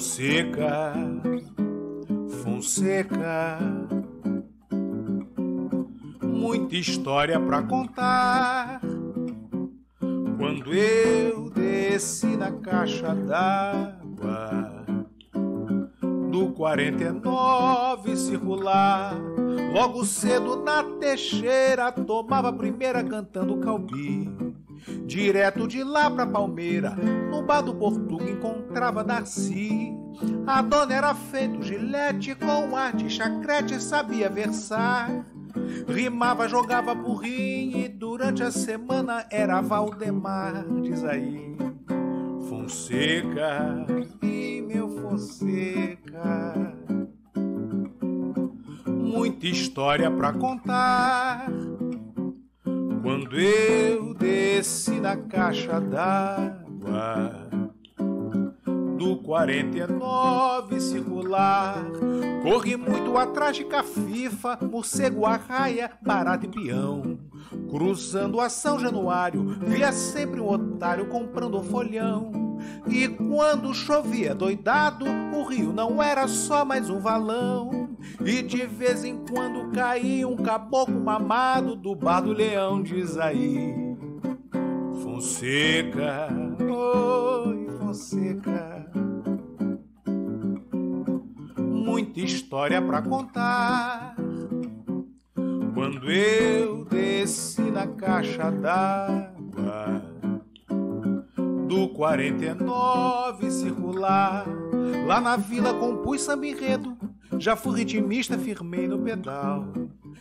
Fonseca, Fonseca, muita história pra contar. Quando eu desci na caixa d'água do 49 circular, logo cedo na Teixeira tomava a primeira cantando calbi. Direto de lá pra Palmeira, no bar do Portuga encontrava Darcy. A dona era feito gilete com arte chacrete, sabia versar. Rimava, jogava burrinho e durante a semana era Valdemar, diz aí. Fonseca e meu Fonseca. Muita história pra contar. Quando eu desci na caixa d'água do 49 circular. Corri muito atrás de cafifa, morcego, arraia, barata e peão. Cruzando a São Januário, via sempre um otário comprando folhão. E quando chovia doidado, o rio não era só mais um valão. E de vez em quando caía um caboclo mamado do bar do leão, diz aí. Fonseca, oi Fonseca. Muita história pra contar. Quando eu desci na caixa d'água do 49 circular, lá na vila compus samba enredo, já fui ritmista, firmei no pedal.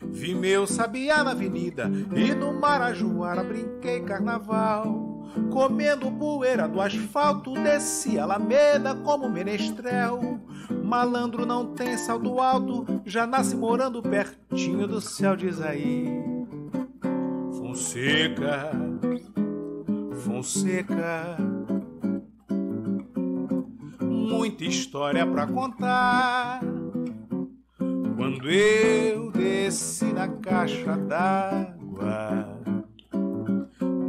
Vi meu sabiá na avenida e no Marajoara brinquei carnaval. Comendo poeira do asfalto, desci a Alameda como menestrel. Malandro não tem salto alto, já nasce morando pertinho do céu, diz aí. Fonseca, Fonseca. Muita história pra contar. Quando eu desci na caixa d'água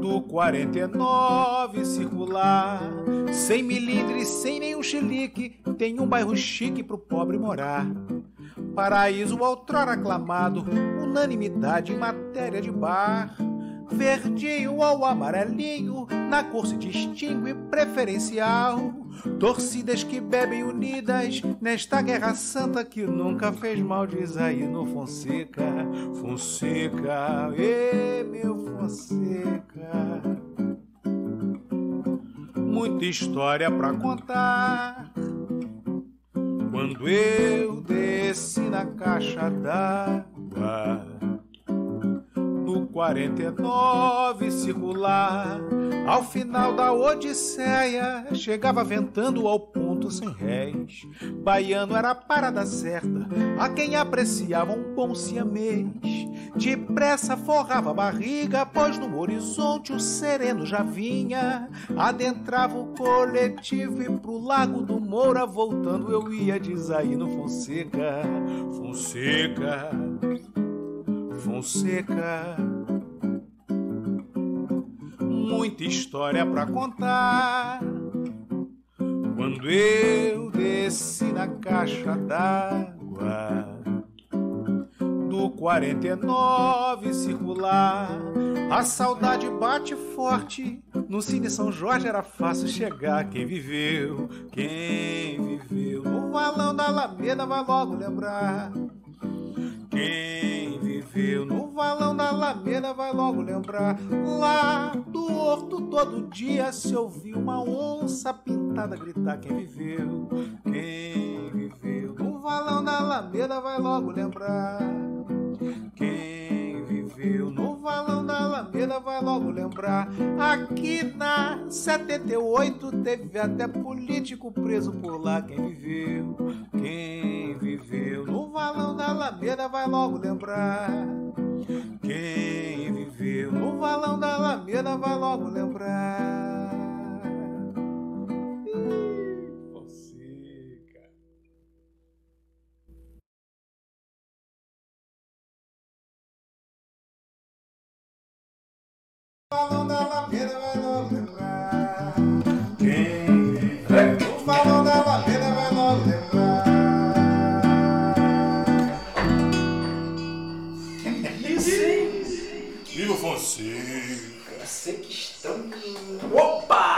do 49 circular, sem milindre, sem nenhum chilique, tem um bairro chique pro pobre morar. Paraíso outrora aclamado, unanimidade em matéria de bar. Verdinho ou amarelinho, na cor se distingue preferencial. Torcidas que bebem unidas nesta guerra santa que nunca fez mal, diz aí no Fonseca. Fonseca, ê meu Fonseca. Muita história pra contar. Quando eu desci na caixa d'água do 49 circular. Ao final da Odisseia, chegava ventando ao ponto sem réis. Baiano era a parada certa, a quem apreciava um bom siamês. Depressa forrava a barriga, pois no horizonte o sereno já vinha. Adentrava o coletivo e pro Lago do Moura voltando eu ia, diz aí no Fonseca. Fonseca. Fonseca. Muita história pra contar. Quando eu desci na caixa d'água do 49 circular, a saudade bate forte. No Cine São Jorge era fácil chegar. Quem viveu, quem viveu no valão da Alameda vai logo lembrar. Quem viveu no valão da Alameda vai logo lembrar. Lá do horto todo dia se ouviu uma onça pintada gritar. Quem viveu, quem viveu no valão da Alameda vai logo lembrar. Viveu no valão da Alameda vai logo lembrar. Aqui na 78 teve até político preso por lá. Quem viveu, quem viveu no valão da Alameda vai logo lembrar. Quem viveu no valão da Alameda vai logo lembrar. Falou da vai logo lembrar. Quem é? O falou da lapeira vai logo lembrar. Isso, hein? Você que estão. Opa!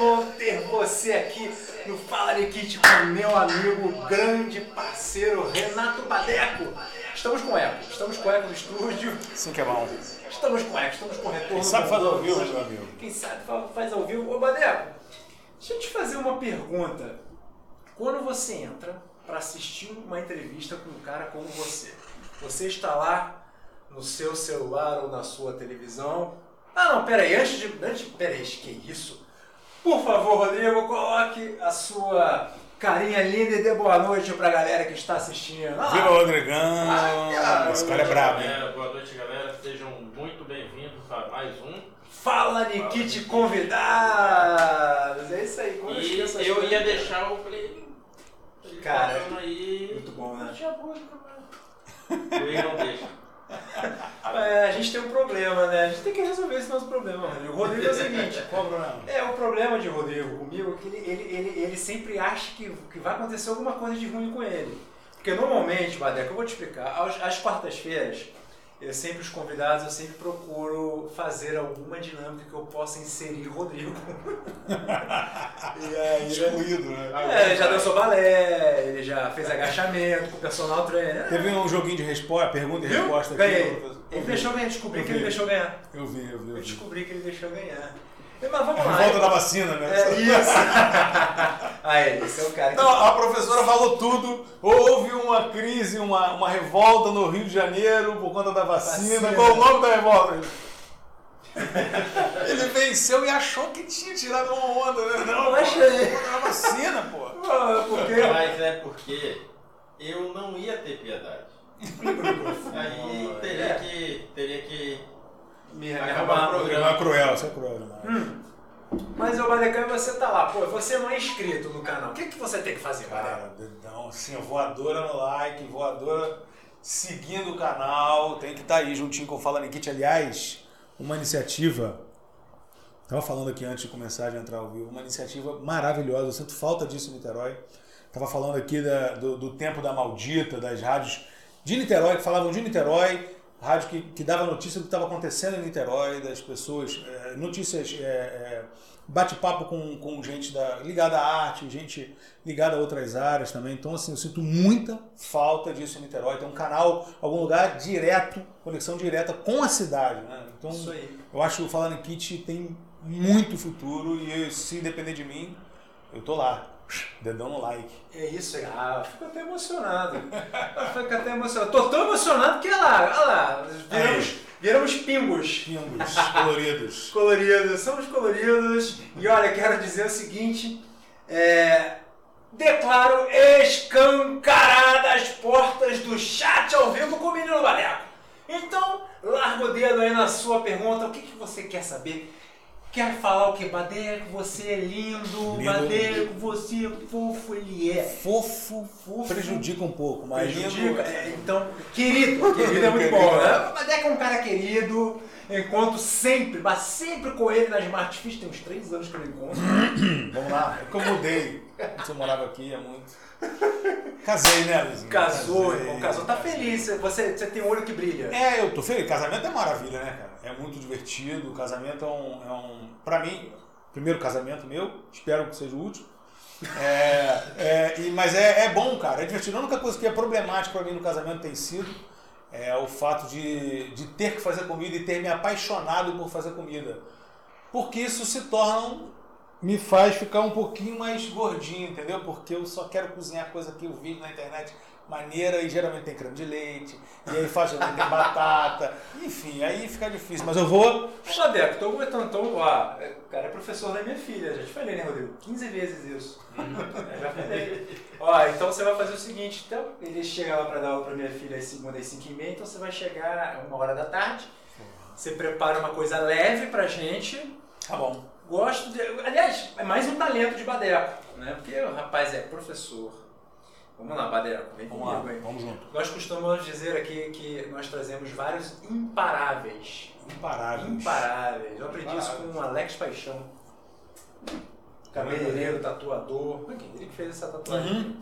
Bom ter você aqui no Fala Nikit com meu amigo, grande parceiro Renato Badeco. Estamos com eco, estamos com eco no estúdio. Sim que é bom. Estamos com eco, estamos com retorno. Quem sabe faz ao vivo, meu amigo. Quem sabe fa- faz ao vivo. Ô Badeco, deixa eu te fazer uma pergunta. Quando você entra para assistir uma entrevista com um cara como você, você está lá no seu celular ou na sua televisão. Ah não, peraí, antes de. Antes, peraí, que isso? Por favor, Rodrigo, coloque a sua carinha linda e dê boa noite pra galera que está assistindo. Ah, Viva Rodrigão! Ah, Esse cara é brabo, hein? Boa noite, galera. Sejam muito bem-vindos a mais um. Fala Nikit convidados! É isso aí, como eu E eu coisas. ia deixar o play. Cara, aí. muito bom, né? Não tinha música, mas. Ele não deixa. É, a gente tem um problema, né? A gente tem que resolver esse nosso problema, Rodrigo. O Rodrigo é o seguinte. Qual o problema? É, o problema de Rodrigo comigo é que ele, ele, ele, ele sempre acha que, que vai acontecer alguma coisa de ruim com ele. Porque normalmente, Badeco, eu vou te explicar, às quartas-feiras, eu sempre, os convidados, eu sempre procuro fazer alguma dinâmica que eu possa inserir Rodrigo. e aí, Excluído, né? é, ele já dançou balé, ele já fez agachamento com o personal trainer. Teve um joguinho de resposta, pergunta e resposta aqui. Ganhei. Ele deixou ganhar, descobri Eu que ele deixou ganhar. Eu vi, eu vi. Eu Eu vi. descobri que ele deixou ganhar. Mas vamos A lá. volta da vacina, né? É isso. Aí, esse é o cara que. Não, a professora falou tudo. Houve uma crise, uma, uma revolta no Rio de Janeiro por conta da vacina. Vacina. Qual o nome da revolta? Ele venceu e achou que tinha tirado uma onda, né? Não, pô, achei. por conta da vacina, pô. Ah, porque. Mas é porque eu não ia ter piedade. Aí teria que. Teria que. Me, me o programa. Não é cruel, você é cruel demais. Hum. Mas, ô Badecão, você tá lá, pô, você não é inscrito no canal. O que, que você tem que fazer? Cara, dedão, assim, voadora no like, voadora seguindo o canal, tem que estar aí juntinho com o Fala Nikit. Aliás, uma iniciativa, tava falando aqui antes de começar de entrar ao vivo, uma iniciativa maravilhosa, eu sinto falta disso em Niterói. Tava falando aqui da- do, do tempo da maldita, das rádios de Niterói, que falavam de Niterói, rádio que, que dava notícia do que estava acontecendo em Niterói, das pessoas, eh, notícias, eh, eh, bate-papo com, com gente da, ligada à arte, gente ligada a outras áreas também. Então, assim, eu sinto muita falta disso em Niterói. Tem um canal, algum lugar direto, conexão direta com a cidade, né? Então, Isso aí. eu acho que o Falando Kit tem muito futuro e se depender de mim, eu tô lá. Dedão no like. É isso aí. Ah, eu fico até emocionado. Eu fico até emocionado. Tô tão emocionado que, olha lá, olha lá, viramos, viramos pingos. Pingos coloridos. coloridos, somos coloridos. E olha, quero dizer o seguinte: é, declaro escancaradas as portas do chat ao vivo com o menino Baleco. Então, larga o dedo aí na sua pergunta: o que, que você quer saber? Quer falar o que? Badeco, você é lindo, Lindo. Badeco, você é fofo, ele é. Fofo, Fofo. prejudica um pouco, mas. Prejudica. É, então, querido, querido é muito bom, né? Badeco é um cara querido, encontro sempre, mas sempre com ele na Smart Fish, tem uns três anos que eu não encontro. Vamos lá, é que eu mudei. Antes eu morava aqui, é muito. Casei, né, Luizinho? Casou, Casei, irmão, casou, tá casei. feliz, você, você tem um olho que brilha. É, eu tô feliz. Casamento é maravilha, né, cara? É muito divertido. O casamento é um. É um pra mim, primeiro casamento meu, espero que seja o último. É, é, e- mas é, é bom, cara. É divertido. A única coisa que é problemática pra mim no casamento tem sido é o fato de, de ter que fazer comida e ter me apaixonado por fazer comida. Porque isso se torna. me faz ficar um pouquinho mais gordinho, entendeu? Porque eu só quero cozinhar coisa que eu vi na internet maneira e geralmente tem creme de leite, e aí faz tem batata, enfim, aí fica difícil. Mas eu vou. Badeco, tô aguentando, então, ó, o cara é professor da minha filha, já te falei, né, Rodrigo? 15 vezes isso. É, já falei. Ó, então você vai fazer o seguinte, então, ele chega lá pra dar aula pra minha filha às segunda às 5 e meia, então você vai chegar uma hora da tarde, você prepara uma coisa leve pra gente, Tá bom. Gosto de. Aliás, é mais um talento de Badeco, né? Porque o rapaz é professor. Vamos lá, Badeco, vem Vamos comigo lá, aí. vamos junto. Nós costumamos dizer aqui que nós trazemos vários imparáveis. Imparáveis. Imparáveis. Eu aprendi isso com o Alex Paixão. Cabeleireiro, tatuador. Ele que fez essa tatuagem?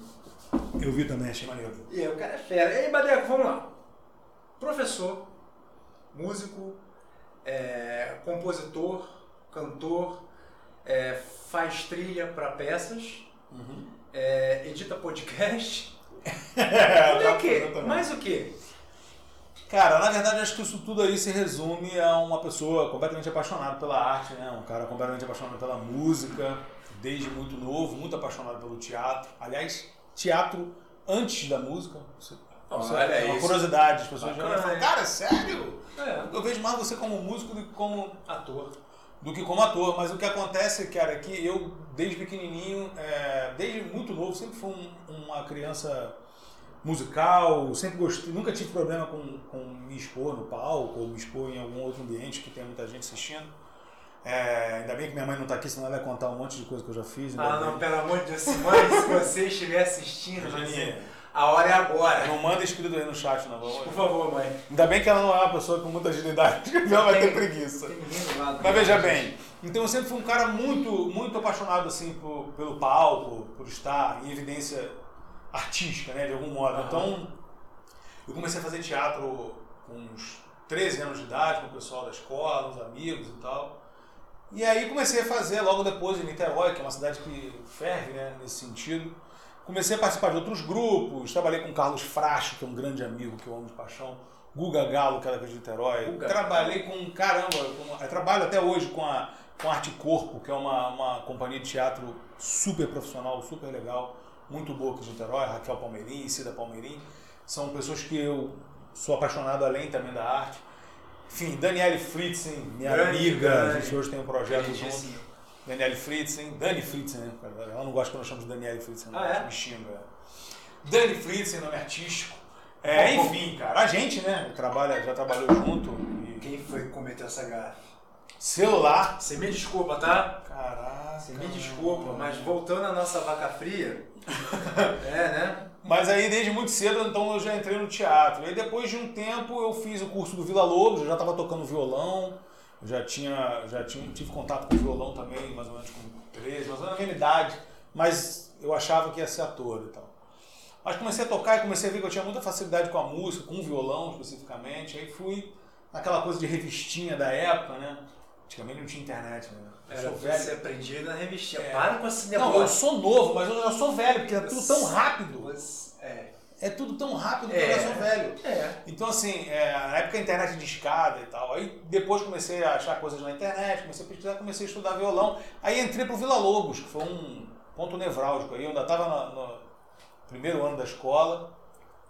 Uhum. Eu vi também, achei maneiro. E aí, o cara é fera. E aí, Badeco, vamos lá. Professor, músico, é, compositor, cantor, é, faz trilha para peças, Uhum. É, edita podcast. É, tá, exatamente. Mais o quê? Cara, na verdade, acho que isso tudo aí se resume a uma pessoa completamente apaixonada pela arte, né? Um cara completamente apaixonado pela música, desde muito novo, muito apaixonado pelo teatro. Aliás, teatro antes da música. Isso, isso Olha, é uma isso- curiosidade. As pessoas Bacana, geralmente falam, cara, sério? É, Eu vejo mais você como músico do que como ator. Do que como ator. Mas o que acontece, cara, é que eu, desde pequenininho, é, desde muito novo, sempre fui um- uma criança musical, sempre gostei, nunca tive problema com, com me expor no palco ou me expor em algum outro ambiente que tem muita gente assistindo. É, ainda bem que minha mãe não está aqui, senão ela ia contar um monte de coisa que eu já fiz. Ah, bem. não, pelo amor de Deus, mãe, se você estiver assistindo, assim, a hora é agora. não manda escrito aí no chat, não. Por favor, mãe. Ainda bem que ela não é uma pessoa com muita agilidade, porque ela vai ter preguiça. Lado. Mas veja bem, então eu sempre fui um cara muito, muito apaixonado assim por, pelo palco, por estar em evidência artística, né, de algum modo. Aham. Então, eu comecei a fazer teatro com uns 13 anos de idade, com o pessoal da escola, os amigos e tal. E aí comecei a fazer logo depois em Niterói, que é uma cidade que ferve, né, nesse sentido. Comecei a participar de outros grupos, trabalhei com o Carlos Fracho, que é um grande amigo que eu amo de paixão, Guga Galo, que era de Niterói. Guga trabalhei com, caramba, com, eu trabalho até hoje com a, com a Arte Corpo, que é uma, uma companhia de teatro super profissional, super legal, muito boa aqui de Niterói, Raquel Palmeirim, Cida Palmeirim. São pessoas que eu sou apaixonado além também da arte. Enfim, Daniele Fritzen, minha Grande, amiga, a grande. gente hoje tem um projeto junto. Daniele Fritzen, Dani Fritzen, né? Ela não gosta quando nós chamamos de Daniele Fritzen, não, Ah, é? me xinga. Dani Fritzen, nome artístico. É, enfim, cara, a gente, né, trabalha, já trabalhou junto. E Quem foi que cometeu essa gafe? celular. Você me desculpa, tá? Caraca. Você me desculpa, mas voltando à nossa vaca fria. é, né? Mas aí desde muito cedo, então eu já entrei no teatro. E aí depois de um tempo eu fiz o curso do Vila Lobos, eu já estava tocando violão, já tinha, já tinha, tive contato com o violão também, mais ou menos com 13, mais ou menos na mesma idade, mas eu achava que ia ser ator e tal. Mas comecei a tocar e comecei a ver que eu tinha muita facilidade com a música, com o violão especificamente, aí fui naquela coisa de revistinha da época, né? Antigamente não tinha internet, né? Eu Era velho. você aprendia na revistinha. É. Para com esse Não, eu negócio. sou novo, mas eu já sou velho, porque é tudo tão rápido. Você- É. É tudo tão rápido que É. eu já sou velho. É. Então, assim, é, na época a internet de escada e tal. Aí depois comecei a achar coisas na internet, comecei a pesquisar, comecei a estudar violão. Aí entrei pro Vila Lobos, que foi um ponto nevrálgico. Aí eu ainda estava no primeiro ano da escola.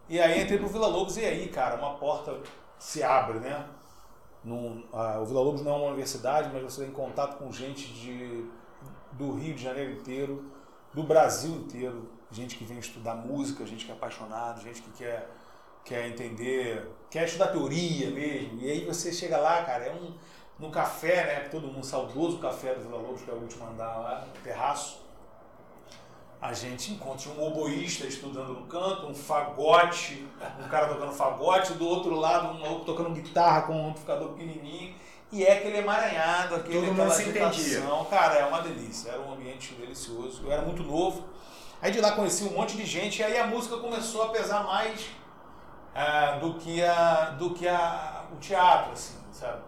E aí entrei pro Vila Lobos e aí, cara, uma porta se abre, né? Num, ah, o Vila Lobos não é uma universidade, mas você tem contato com gente de, do Rio de Janeiro inteiro, do Brasil inteiro, gente que vem estudar música, gente que é apaixonado, gente que quer, quer entender, quer estudar teoria mesmo. E aí você chega lá, cara, é um no café, né? Todo mundo saudoso café do Vila Lobos, que é o último andar lá, no terraço. A gente encontra um oboísta estudando no canto, um fagote, um cara tocando fagote, do outro lado um maluco tocando guitarra com um amplificador pequenininho, e é aquele emaranhado, aquele, Todo aquela se entendia. agitação. Cara, é uma delícia, era um ambiente delicioso. Eu era muito novo. Aí de lá conheci um monte de gente, e aí a música começou a pesar mais ah, do que, a, do que a, o teatro, assim, sabe?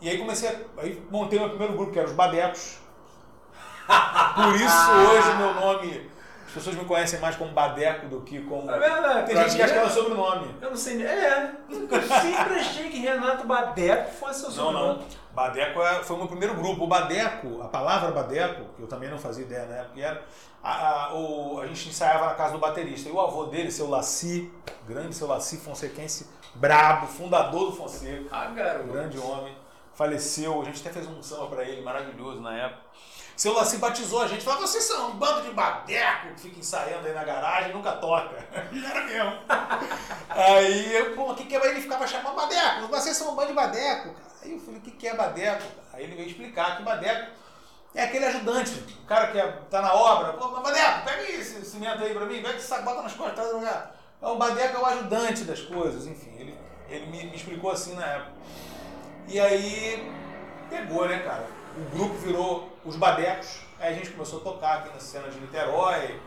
E aí comecei, a, aí montei meu primeiro grupo, que era os Badecos. Por isso hoje meu nome, pessoas me conhecem mais como Badeco do que como... É verdade. Tem pra gente que acha que é meu sobrenome. Eu não sei nem. É. Eu sempre achei que Renato Badeco fosse seu Não, sobrenome. não. Badeco é- foi o meu primeiro grupo. O Badeco, a palavra Badeco, que eu também não fazia ideia na época, que era, a, a, o, a gente ensaiava na casa do baterista. E o avô dele, seu Laci, grande seu Laci Fonsequense, brabo, fundador do Fonseca, Ah, garoto. grande homem, faleceu. A gente até fez um samba pra ele, maravilhoso na época. Seu Laci batizou a gente, falou: vocês são um bando de badeco que fica ensaiando aí na garagem e nunca toca. E era mesmo. Aí, eu, pô, o que, que é? Ele ficava chamando badeco, vocês são um bando de badeco. cara. Aí eu falei: o que, que é badeco? Aí ele veio explicar que badeco é aquele ajudante, o cara que é, tá na obra, pô, badeco, pega esse cimento aí pra mim, pega esse saco, bota nas costas, traz no lugar. Então, o badeco é o ajudante das coisas, enfim, ele, ele me, me explicou assim na época. E aí pegou, né, cara? O grupo virou os Badecos, aí a gente começou a tocar aqui na cena de Niterói.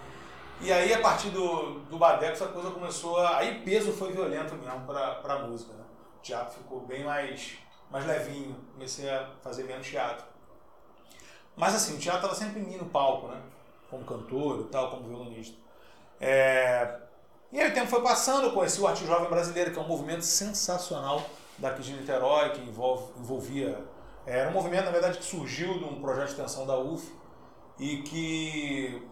E aí, a partir do, do Badeco, essa coisa começou a. Aí peso foi violento mesmo pra, pra música, né? teatro ficou bem mais, mais levinho. Comecei a fazer menos teatro. Mas assim, o teatro estava sempre em mim no palco, né? Como cantor e tal, como violonista. É... E aí o tempo foi passando, eu conheci o Arte Jovem Brasileiro, que é um movimento sensacional daqui de Niterói, que envolve, envolvia. Era um movimento, na verdade, que surgiu de um projeto de extensão da UF e que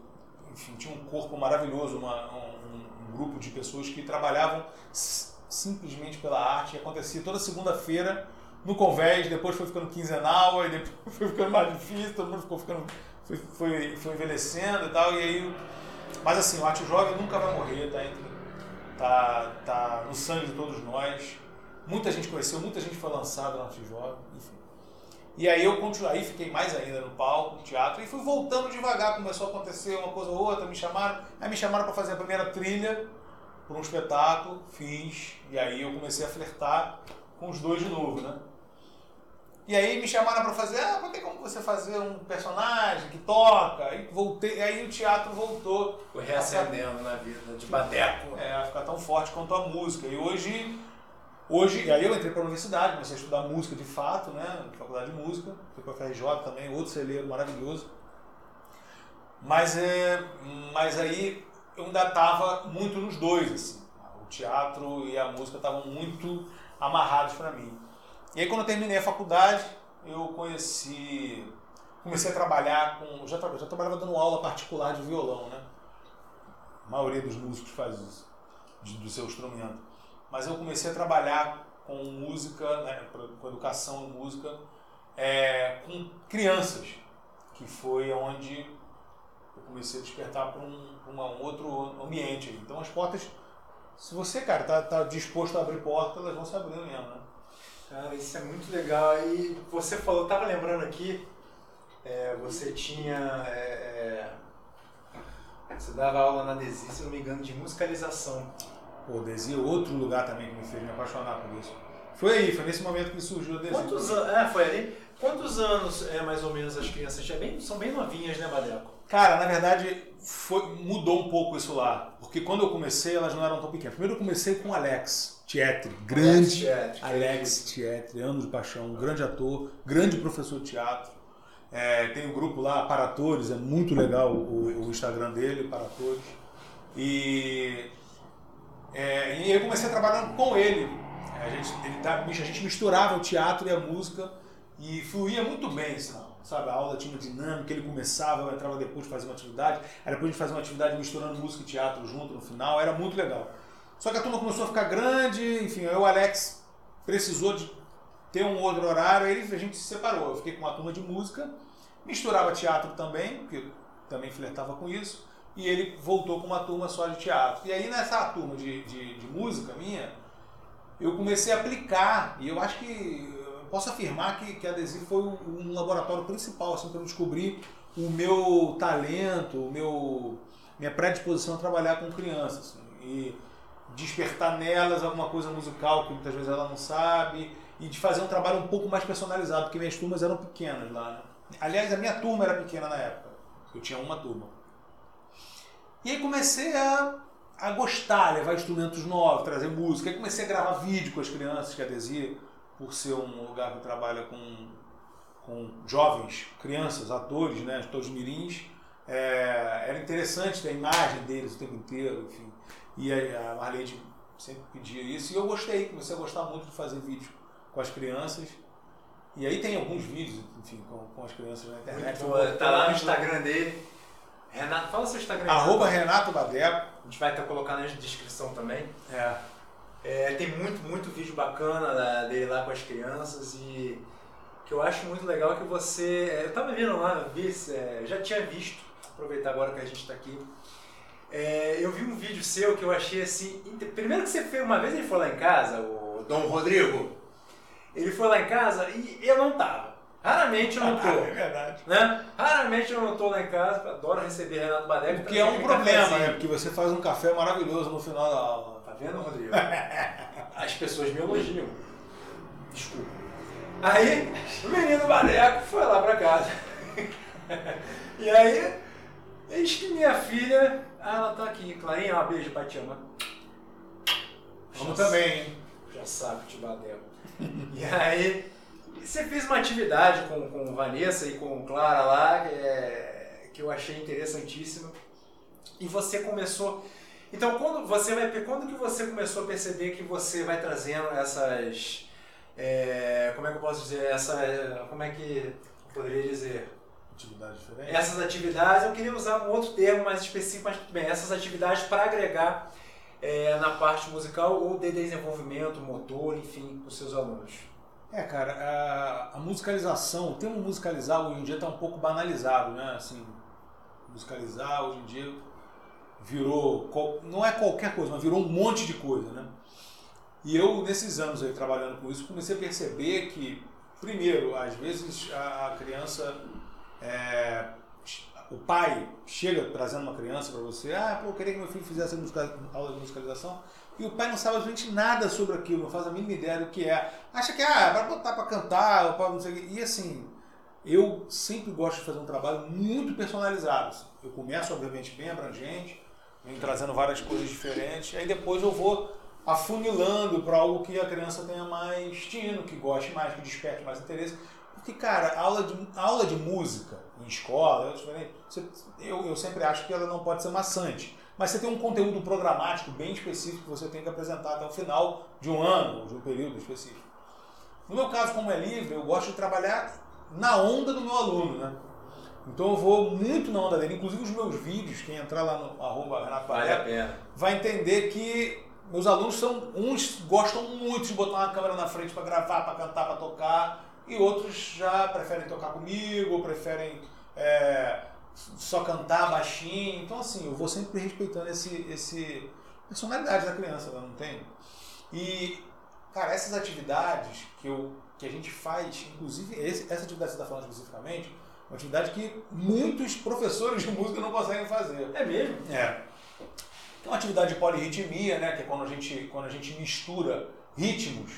enfim, tinha um corpo maravilhoso, uma, um, um, grupo de pessoas que trabalhavam simplesmente pela arte. E acontecia toda segunda-feira no Convés, depois foi ficando quinzenal, aí depois foi ficando mais difícil, todo mundo ficou ficando, foi, foi, foi envelhecendo e tal, e aí. Mas assim, o arte jovem nunca vai morrer, tá, entre, tá, tá no sangue de todos nós. Muita gente conheceu, muita gente foi lançada no arte jovem, enfim. E aí eu continuei, fiquei mais ainda no palco, no teatro, e fui voltando devagar, começou a acontecer uma coisa ou outra, me chamaram, aí me chamaram para fazer a primeira trilha para um espetáculo, fiz, e aí eu comecei a flertar com os dois de novo, né? E aí me chamaram para fazer, ah, tem como você fazer um personagem que toca? E voltei, aí o teatro voltou. Foi reacendendo na vida de badeco. É, a ficar tão forte quanto a música. E hoje Hoje, aí eu entrei para a universidade, comecei a estudar música de fato, né? Faculdade de música, fui para a FRJ também, outro celeiro maravilhoso. Mas, é, mas aí eu ainda estava muito nos dois, assim. O teatro e a música estavam muito amarrados para mim. E aí quando eu terminei a faculdade, eu conheci, comecei a trabalhar com, já, já trabalhava dando aula particular de violão, né? A maioria dos músicos faz isso, de, do seu instrumento mas eu comecei a trabalhar com música, né, com educação em música, é, com crianças, que foi onde eu comecei a despertar para um, um outro ambiente. Então as portas, se você, cara, tá, tá disposto a abrir portas, elas vão se abrir mesmo, né? Cara, isso é muito legal. E você falou, tava lembrando aqui, é, você tinha. É, é, você dava aula na DESI, se não me engano, de musicalização. Pô, Desi é outro lugar também que me fez me apaixonar por isso. Foi aí, foi nesse momento que surgiu o Desi. Quantos anos? É, foi ali. Quantos anos é mais ou menos as crianças? É bem, são bem novinhas, né, Badeco? Cara, na verdade, foi, mudou um pouco isso lá. Porque quando eu comecei, elas não eram tão pequenas. Primeiro eu comecei com Alex Tietri, grande Alex, Alex Tietri, anos de paixão, um grande ator, grande professor de teatro. É, tem o um grupo lá, Paratores, é muito legal o, o Instagram dele, Paratores. E é, e eu comecei a trabalhar com ele. É, a gente, ele tá, a gente misturava o teatro e a música e fluía muito bem, sabe? A aula tinha uma dinâmica, ele começava, eu entrava depois de fazer uma atividade, aí depois a gente fazia uma atividade misturando música e teatro junto no final, era muito legal. Só que a turma começou a ficar grande, enfim, eu, o Alex precisou de ter um outro horário, aí a gente se separou. Eu fiquei com uma turma de música, misturava teatro também, porque também flertava com isso e ele voltou com uma turma só de teatro. E aí nessa turma de, de, de música minha, eu comecei a aplicar, e eu acho que posso afirmar que, que a Adesivo foi um, laboratório principal assim, para eu descobrir o meu talento, o meu, minha predisposição a trabalhar com crianças. Assim, e despertar nelas alguma coisa musical que muitas vezes ela não sabe, e de fazer um trabalho um pouco mais personalizado, porque minhas turmas eram pequenas lá. Né? Aliás, a minha turma era pequena na época. Eu tinha uma turma. E aí comecei a, a gostar, levar instrumentos novos, trazer música. Aí comecei a gravar vídeo com as crianças, que a Desi, por ser um lugar que trabalha com, com jovens, crianças, atores, né, todos mirins, é, era interessante ter a imagem deles o tempo inteiro, enfim. E a, Marlene sempre pedia isso, e eu gostei, comecei a gostar muito de fazer vídeo com as crianças. E aí tem alguns vídeos, enfim, com, com as crianças na internet. Muito tá lá no Instagram dele. Renato, fala seu Instagram. Arroba Renato Badeco. A gente vai estar colocando na descrição também. É. é. Tem muito, muito vídeo bacana dele lá com as crianças e que eu acho muito legal que você. É, eu tava vendo lá, vi, é, já tinha visto, aproveitar agora que a gente está aqui. É, eu vi um vídeo seu que eu achei assim. Primeiro que você fez, uma vez ele foi lá em casa, o Dom Rodrigo. Ele foi lá em casa e eu não tava. Raramente eu não tô. é verdade. Né? Raramente eu não tô lá em casa, adoro receber Renato Badeco. Porque é um problema, né? Porque você faz um café maravilhoso no final da aula. Tá vendo, Rodrigo? As pessoas me elogiam. Desculpa. Aí, o menino Badeco foi lá pra casa. e aí, eis que minha filha, ah, ela tá aqui. Clarinha, um beijo, pai te ama. Vamos também, hein? Já sabe, Tibadel. e aí, você fez uma atividade com, com Vanessa e com Clara lá, que, é, que eu achei interessantíssima. E você começou. Então, quando você vai quando que você começou a perceber que você vai trazendo essas é, como é que eu posso dizer essa como é que eu poderia dizer Atividade diferente? essas atividades eu queria usar um outro termo mais específico mas tudo bem essas atividades para agregar é, na parte musical ou de desenvolvimento motor enfim para os seus alunos É, cara, a, a musicalização, o termo musicalizar hoje em dia está um pouco banalizado, né? Assim, musicalizar hoje em dia virou, não é qualquer coisa, mas virou um monte de coisa, né? E eu, nesses anos aí trabalhando com isso, comecei a perceber que, primeiro, às vezes a criança, é, o pai chega trazendo uma criança para você, ah, pô, eu queria que meu filho fizesse musica- aula de musicalização, e o pai não sabe absolutamente nada sobre aquilo, não faz a mínima ideia do que é. Acha que ah, vai botar para cantar, ou pra não sei o quê. E assim, eu sempre gosto de fazer um trabalho muito personalizado. Eu começo, obviamente, bem abrangente, venho trazendo várias coisas diferentes, aí depois eu vou afunilando para algo que a criança tenha mais tino, que goste mais, que desperte mais interesse. Porque, cara, aula de, aula de música em escola, eu, diferente, você- eu, eu sempre acho que ela não pode ser maçante. Mas você tem um conteúdo programático bem específico que você tem que apresentar até o final de um ano, ou de um período específico. No meu caso, como é livre, eu gosto de trabalhar na onda do meu aluno, né? Então eu vou muito na onda dele. Inclusive os meus vídeos, quem entrar lá no arroba Renato pena vai entender que meus alunos são uns gostam muito de botar uma câmera na frente para gravar, para cantar, para tocar, e outros já preferem tocar comigo, preferem é, só cantar baixinho. Então assim, eu vou sempre respeitando esse esse personalidade da criança, né? não tem. E cara, essas atividades que eu que a gente faz, inclusive esse- essa atividade que você está falando especificamente, uma atividade que muitos professores de música não conseguem fazer. é mesmo É. Uma atividade de polirritmia, né? Que é quando a gente, quando a gente mistura ritmos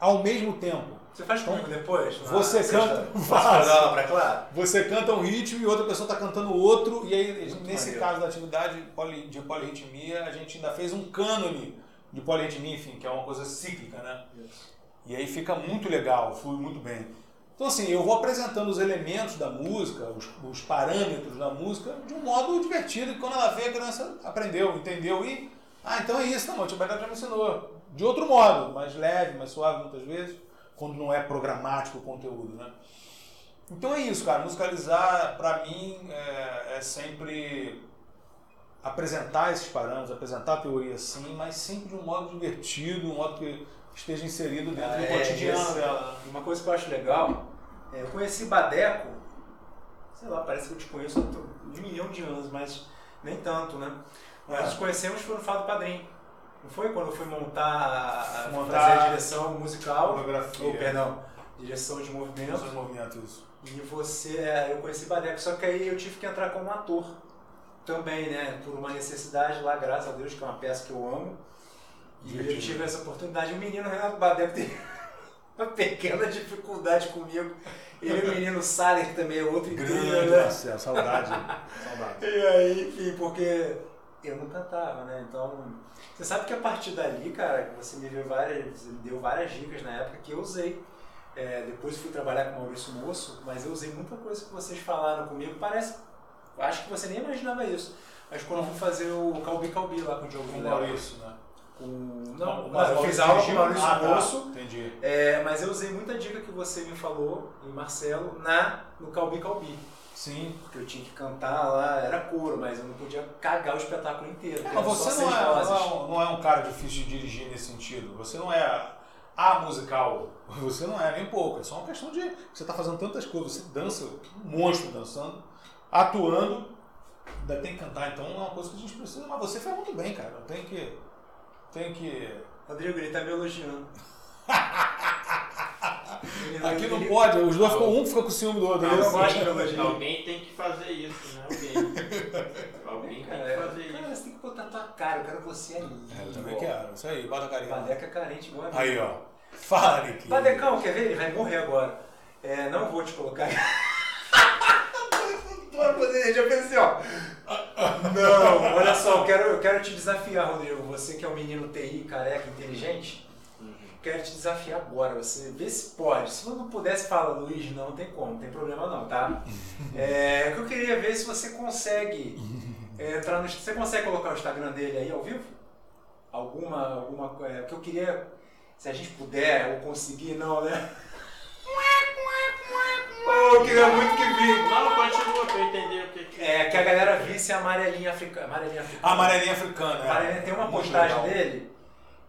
ao mesmo tempo. Você faz comigo depois na Você canta- Faço. para Clara Você canta um ritmo e outra pessoa está cantando outro, e aí, Muito nesse maneiro. caso da atividade poli- de polirritmia, a gente ainda fez um cânone de polirritmia, enfim, que é uma coisa cíclica, né? E aí fica muito legal, flui muito bem. Então, assim, eu vou apresentando os elementos da música, os, os parâmetros da música, de um modo divertido, que quando ela vê, a criança aprendeu, entendeu e. Ah, então é isso, não, o Beto já me ensinou. De outro modo, mais leve, mais suave muitas vezes, quando não é programático o conteúdo, né? Então é isso, cara. Musicalizar, pra mim, é, é sempre apresentar esses parâmetros, apresentar a teoria sim, mas sempre de um modo divertido, um modo que esteja inserido dentro Ah, do é, cotidiano dela. Uma coisa que eu acho legal, é, eu conheci Badeco, sei lá, parece que eu te conheço há um milhão de anos, mas nem tanto, né? Nós nos conhecemos foi no Fado Padrinho. Não foi quando eu fui montar, a- Montar fazer a direção musical, Fotografia. ou perdão, direção de movimento. Nossos movimentos. E você, é, eu conheci Badeco, só que aí eu tive que entrar como ator também, né? Por uma necessidade lá, graças a Deus, que é uma peça que eu amo. E eu Divertido. tive essa oportunidade. O menino Renato Badeco teve uma pequena dificuldade comigo. Ele e o menino Saler, que também é outro incrível, Grande, né? Marcelo, saudade. saudade. E aí, enfim, porque eu não cantava, né? Então, você sabe que a partir dali, cara, você me deu várias, você me deu várias dicas na época que eu usei. É, depois fui trabalhar com o Maurício Moço, mas eu usei muita coisa que vocês falaram comigo. Parece, acho que você nem imaginava isso. Mas quando eu fui fazer o Calbi Calbi lá com o Diogo Com o. Maurício, né? Com, não, Não, mas eu fiz aula com o? Maurício Ah, tá. Moço. Entendi. É, mas eu usei muita dica que você me falou, em Marcelo, na, no Calbi Calbi. Sim. Porque eu tinha que cantar lá, era coro, mas eu não podia cagar o espetáculo inteiro. Mas você não é, não, é um, não é um cara difícil de dirigir nesse sentido. Você não é a musical. Você não é nem pouco. É só uma questão de. Você está fazendo tantas coisas. Você dança, um monstro dançando, atuando. Ainda tem que cantar, então é uma coisa que a gente precisa. Mas você faz muito bem, cara. Tem que. Tem que. Rodrigo, ele tá me elogiando. Aqui não pode, os dois ficam um fica com ciúme do outro. Não elogiar. Alguém tem que fazer isso, né? Alguém. Alguém tem que Cara, fazer cara, isso. você tem que botar tua cara, eu quero você ali. É, eu também quero. Isso aí, bota a carinha. Badeca é carente igual a. Aí, ó. Fala, Nick. Badecão, quer ver? Ele vai morrer agora. É, não vou te colocar. Já pensei, ó. Não, olha só, eu quero, eu quero te desafiar, Rodrigo. Você que é um menino TI, careca, inteligente. Quero te desafiar agora. Você vê se pode. Se você não pudesse, fala, Luiz, não tem como, não tem problema não, tá? É, o que eu queria ver se você consegue é, entrar no. Você consegue colocar o Instagram dele aí ao vivo? Alguma. alguma é, o que eu queria. Se a gente puder ou conseguir, não, né? Oh, eu queria muito que vi. Não, continua pra eu entender o que que É, que a galera visse a amarelinha africana. Amarelinha africana. A amarelinha africana. é. Amarelinha- tem uma postagem legal. dele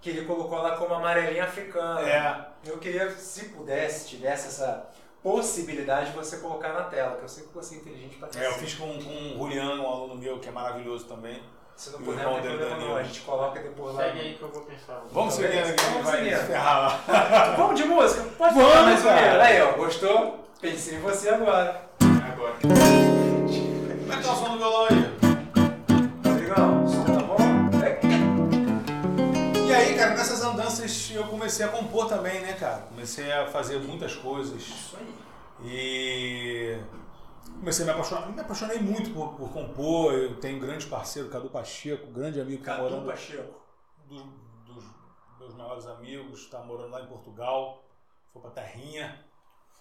que ele colocou lá como amarelinha africana. É. Eu queria, se pudesse, tivesse essa possibilidade de você colocar na tela, que eu sei que você é inteligente pra É, eu fiz com, com o Juliano, um aluno meu, que é maravilhoso também. Se não e o puder, não tem problema não. Daniel. A gente coloca depois lá. Segue aí que eu vou pensar. Vamos seguindo aqui, Vamos vai ferrar lá. Vamos de música? Pode Vamos, mais um. Aí, ó, gostou? Pensei em você agora. Agora. Como é que tá o som do violão aí? Rodrigão, nessas andanças eu comecei a compor também, né, cara? Comecei a fazer muitas coisas. Isso aí. E comecei a me apaixonar. Me apaixonei muito por, por compor. Eu tenho um grande parceiro, Cadu Pacheco, grande amigo que tá Cadu morando. Pacheco. dos, dos meus maiores amigos, está morando lá em Portugal, foi para Terrinha.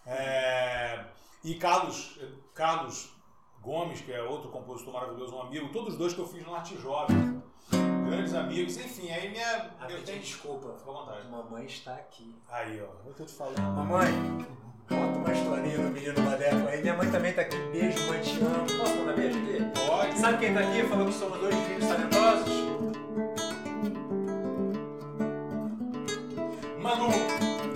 É, e Carlos, Carlos Gomes, que é outro compositor maravilhoso, um amigo, todos os dois que eu fiz no Arte Jovem. Grandes amigos, enfim, aí minha. Eu Rapidinho, tenho. desculpa. Fica à vontade. Mamãe está aqui. Aí, ó, eu tô te falando. Mamãe, conta uma historinha do menino Madeco aí. Minha mãe também tá aqui. Beijo, mãe, te amo. Posso mandar beijo aqui? Pode. Sabe quem tá aqui falando que somos dois filhos talentosos? Manu!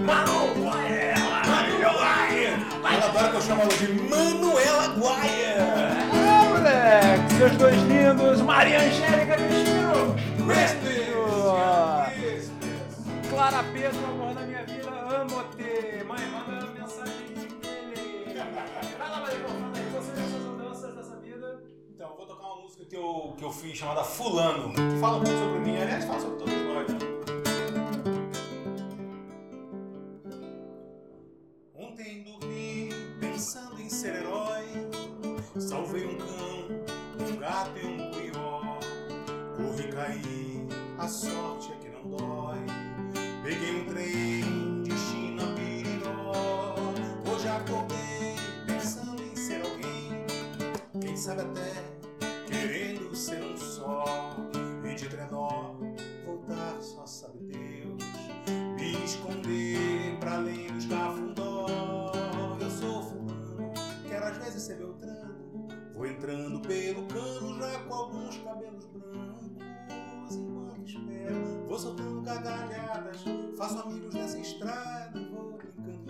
Manu, ela! Manuela! Ela adora que eu chamo ela de Manuela Guaia! Ah, moleque! Seus dois lindos, Maria Angélica Cristino! Clara Pedro, amor da minha vida, amo-te! Mãe, manda mensagem dele! Vai lá, Maria, fala aí você nessas andanças dessa vida. Então, eu vou tocar uma música que eu, que eu fiz chamada Fulano, que fala um pouco sobre mim, aliás, fala sobre todos nós, né?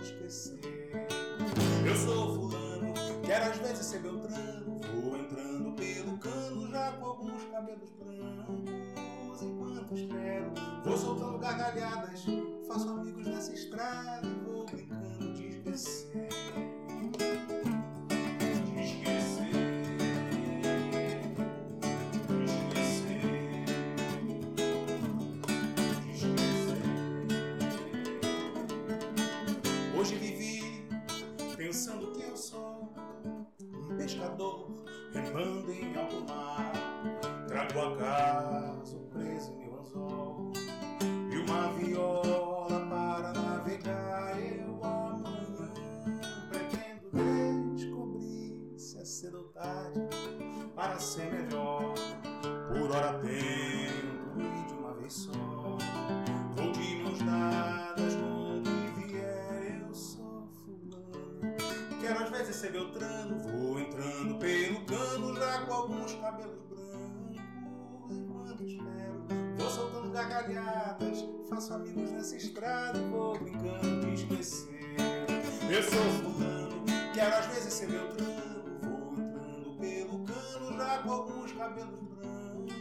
Esquecer eu sou fulano, quero às vezes ser Beltrano. Vou entrando pelo cano já com alguns cabelos brancos. Enquanto espero, vou soltando gargalhadas. Faço amigos nessa estrada e vou brincando de esquecer. Pescador remando em alto mar. Trago acaso preso em meu anzol e uma viola para navegar. Eu amanhã pretendo descobrir se é cedo ou tarde para ser melhor. Por hora tento ir de uma vez só. Vou de mãos dadas onde vier. Eu sou fulano. Quero às vezes ser Beltrano. Vou entrando pelo cano já com alguns cabelos brancos. Enquanto espero, vou soltando gargalhadas. Faço amigos nessa estrada e vou brincando de esquecer. Eu sou fulano. Quero às vezes ser Beltrano. Vou entrando pelo cano já com alguns cabelos brancos.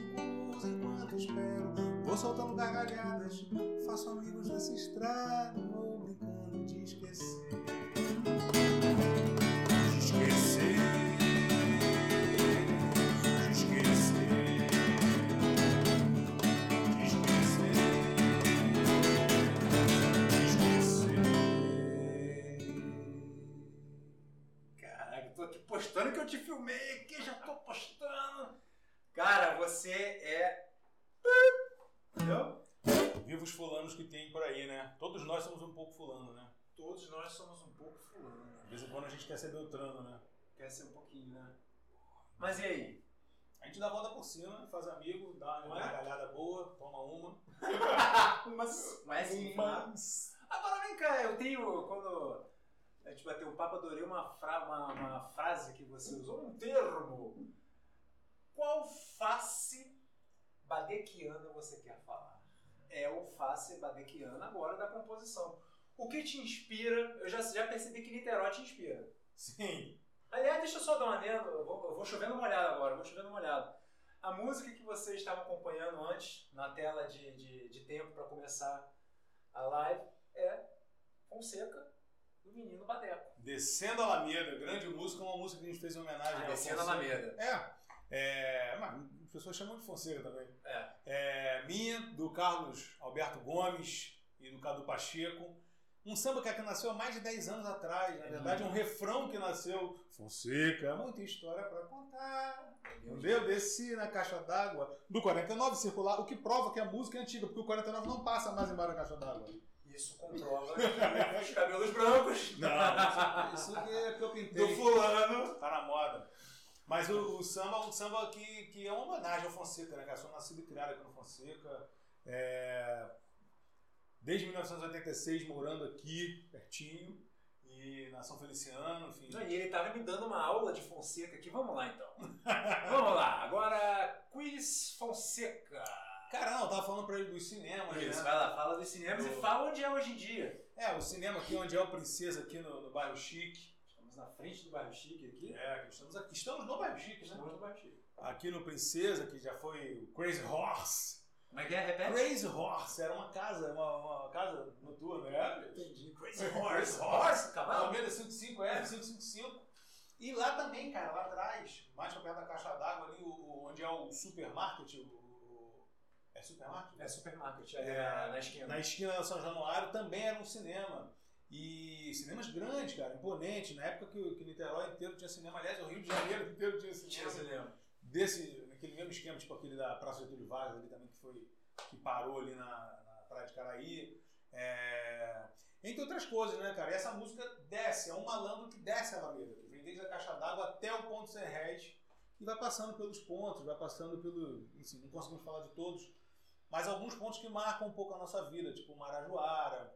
Enquanto espero, vou soltando gargalhadas. Faço amigos nessa estrada e vou brincando de esquecer. Postando que eu te filmei aqui, já tô postando. Cara, você é. Entendeu? Viva os fulanos que tem por aí, né? Todos nós somos um pouco fulano, né? Todos nós somos um pouco fulano. De vez em quando a gente quer ser Beltrano, né? Quer ser um pouquinho, né? Mas e aí? A gente dá a volta por cima, faz amigo, dá uma é? gargalhada boa, toma uma. Mas, mas mas... Agora vem cá, eu tenho, quando a gente bateu o papo, adorei uma, fra uma, uma frase que você usou, um termo. Qual face badequiana você quer falar? É o face badequiana agora da composição. O que te inspira? Eu já, já percebi que Niterói te inspira. Sim. Aliás, deixa eu só dar uma adendo, eu vou, eu vou chovendo molhado agora, vou chovendo molhado. A música que vocês estavam acompanhando antes, na tela de, de, de tempo para começar a live, é Fonseca, do Menino Badeco. Descendo a Alameda, grande música, uma música que a gente fez em homenagem ao Descendo a. Alameda. É, é, mas as pessoas chamam de Fonseca também. É. É, minha, do Carlos Alberto Gomes e do Cadu Pacheco. Um samba que aqui nasceu há mais de 10 anos atrás. Na verdade, um refrão que nasceu. Fonseca, muita história pra contar. Eu desci na caixa d'água do 49 circular, o que prova que a música é antiga, porque o 49 não passa mais embaixo da caixa d'água. Isso comprova que os cabelos brancos Não, isso, isso é que eu pintei. do fulano. Tá na moda. Mas o, o samba é um samba que, que é uma homenagem ao Fonseca, né, cara? Sou nascido e criado aqui no Fonseca. É, desde 1986 morando aqui, pertinho. E na São Feliciano, enfim. Não, E ele tava me dando uma aula de Fonseca aqui. Vamos lá então. Vamos lá. Agora, Quiz Fonseca. Cara, não, eu tava falando pra ele dos cinemas, Isso, né? vai lá, fala dos cinemas e Do- fala onde é hoje em dia. É, o cinema aqui onde é o Princesa, aqui no, no bairro Chique. Estamos na frente do bairro Chique aqui. É, estamos aqui. Estamos no bairro Chique, né? Estamos no bairro Chique. Aqui no Princesa, que já foi o Crazy Horse. Como é que é? Repete? Crazy Horse era uma casa, uma, uma casa noturna, né? Entendi. Crazy Crazy Horse. Horse. Horse? Cavalo? Alameda 55, é, 555. E lá também, cara, lá atrás, mais pra perto da caixa d'água ali, o, o- onde é o supermarket, o- é supermarket? É supermarket, ali É, na, na esquina. Na esquina da São Januário também era um cinema. E cinemas grandes, cara, imponentes. Na época que, o- que Niterói inteiro tinha cinema, aliás, o Rio de Janeiro inteiro tinha cinema. Tinha cinema. Desse, naquele mesmo esquema, tipo aquele da Praça Getúlio Vargas ali também, que foi, que parou ali na, na Praia de Caraí. É, Entre outras coisas, né, cara? E essa música desce, é um malandro que desce a Alameda, que vem desde a caixa d'água até o ponto sem réis e vai passando pelos pontos, vai passando pelo. Enfim, não conseguimos falar de todos, mas alguns pontos que marcam um pouco a nossa vida, tipo Marajoara,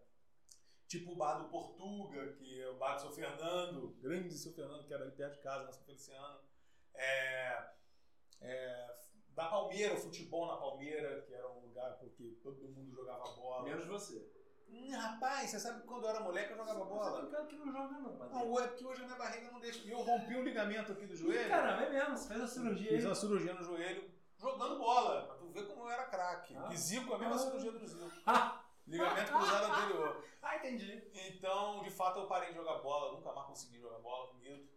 tipo o bar do Portuga, que é o bar do seu Fernando, grande seu Fernando, que era ali perto de casa, na São Feliciano. É, é, da Palmeira, o futebol na Palmeira, que era um lugar porque todo mundo jogava bola. Menos você. Hum, rapaz, você sabe que quando eu era moleque eu jogava Você bola? cara que não joga não, mas... Não, é porque hoje a minha barriga não deixa. E eu rompi um ligamento aqui do joelho. Caramba, é mesmo. Você fez a cirurgia Fiz aí. uma cirurgia no joelho jogando bola, pra tu ver como eu era craque. Ah. Que Zico, a mesma cirurgia do Zico. Ah, Ligamento cruzado anterior. ah, entendi. Então, de fato, eu parei de jogar bola, nunca mais consegui jogar bola, com medo.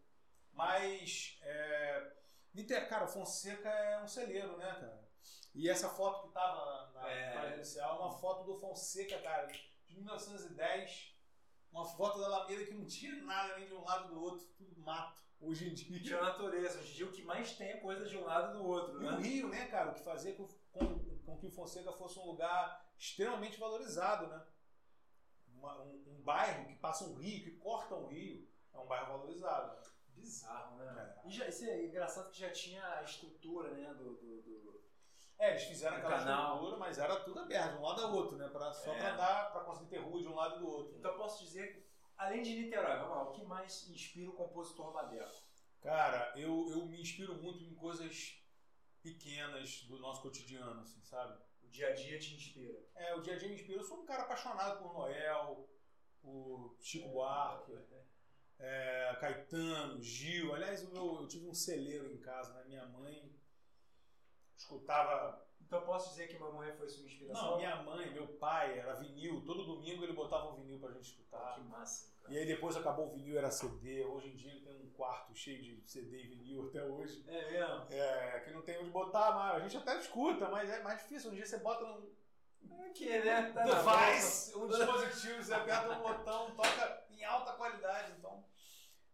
Mas, é... Niter- cara, o Fonseca é um celeiro, né, cara? E essa foto que tava na É. página inicial, é uma foto do Fonseca, cara, de 1910. Uma foto da Alameda que não tinha nada nem de um lado do outro, tudo mato, hoje em dia. Tinha a natureza. Hoje em dia o que mais tem é coisa de um lado e do outro, E o né? Rio, né, cara, o que fazia com, com, com que o Fonseca fosse um lugar extremamente valorizado, né? Uma- um, um bairro que passa um rio, que corta um rio, é um bairro valorizado. né? Bizarro, né? É. E já, isso é engraçado que já tinha a estrutura, né, do... do, do- É, eles fizeram aquela canal. estrutura, mas era tudo aberto, de um lado ao outro, né? Pra, só É. pra dar, pra conseguir ter rua de um lado e do outro. Então eu posso dizer além de Niterói, vamos lá, o que mais inspira o compositor Badeco? Cara, eu, eu me inspiro muito em coisas pequenas do nosso cotidiano, assim, sabe? O dia a dia te inspira. É, o dia a dia me inspira. Eu sou um cara apaixonado por Noel, por Chico Buarque, é, Caetano, Gil. Aliás, o meu, eu tive um celeiro em casa, né? Minha mãe escutava. Então posso dizer que Mamãe foi sua inspiração? Não, minha mãe, meu pai, era vinil. Todo domingo ele botava um vinil pra gente Ah, escutar. que massa. cara. E aí depois acabou o vinil, era CD. Hoje em dia ele tem um quarto cheio de CD e vinil até hoje. É mesmo? É, que não tem onde botar mais. A gente até escuta, mas é mais difícil. Um dia você bota num, É que, né? Tá device, um dispositivo, você aperta um botão, toca em alta qualidade, então.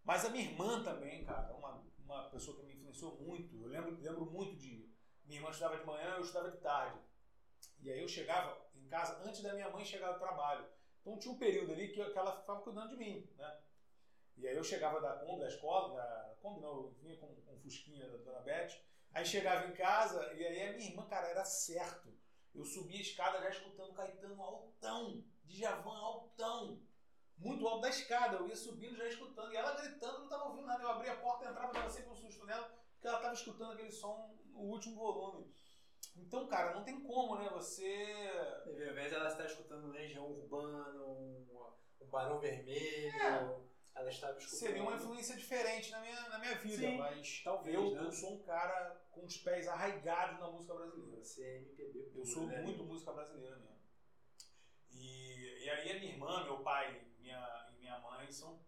Mas a minha irmã também, cara, uma, uma pessoa que me influenciou muito. Eu lembro, lembro muito de. Minha irmã estudava de manhã, eu estudava de tarde. E aí eu chegava, em casa antes da minha mãe chegar do trabalho. Então tinha um período ali que, ela ficava cuidando de mim, né? E aí eu chegava da Kombi, da escola, da Kombi não, eu vinha com, com Fusquinha da Dona Beth, aí chegava em casa e aí a minha irmã, cara, era certo. Eu subia a escada já escutando Caetano altão, Djavan altão, muito alto da escada, eu ia subindo já escutando, e ela gritando, não estava ouvindo nada, eu abria a porta, entrava, dava sempre um susto nela, porque ela estava escutando aquele som no último volume. Então, cara, não tem como, né? Você. Ao invés ela estar escutando Legião Urbana, um, um Barão Vermelho, É. ela estava escutando. Seria uma influência diferente na minha, na minha vida, Sim, mas talvez, eu, né? eu sou um cara com os pés arraigados na música brasileira. Você é MPB. Eu puro, sou né? muito música brasileira mesmo. E, e aí a minha irmã, meu pai minha, e minha mãe são,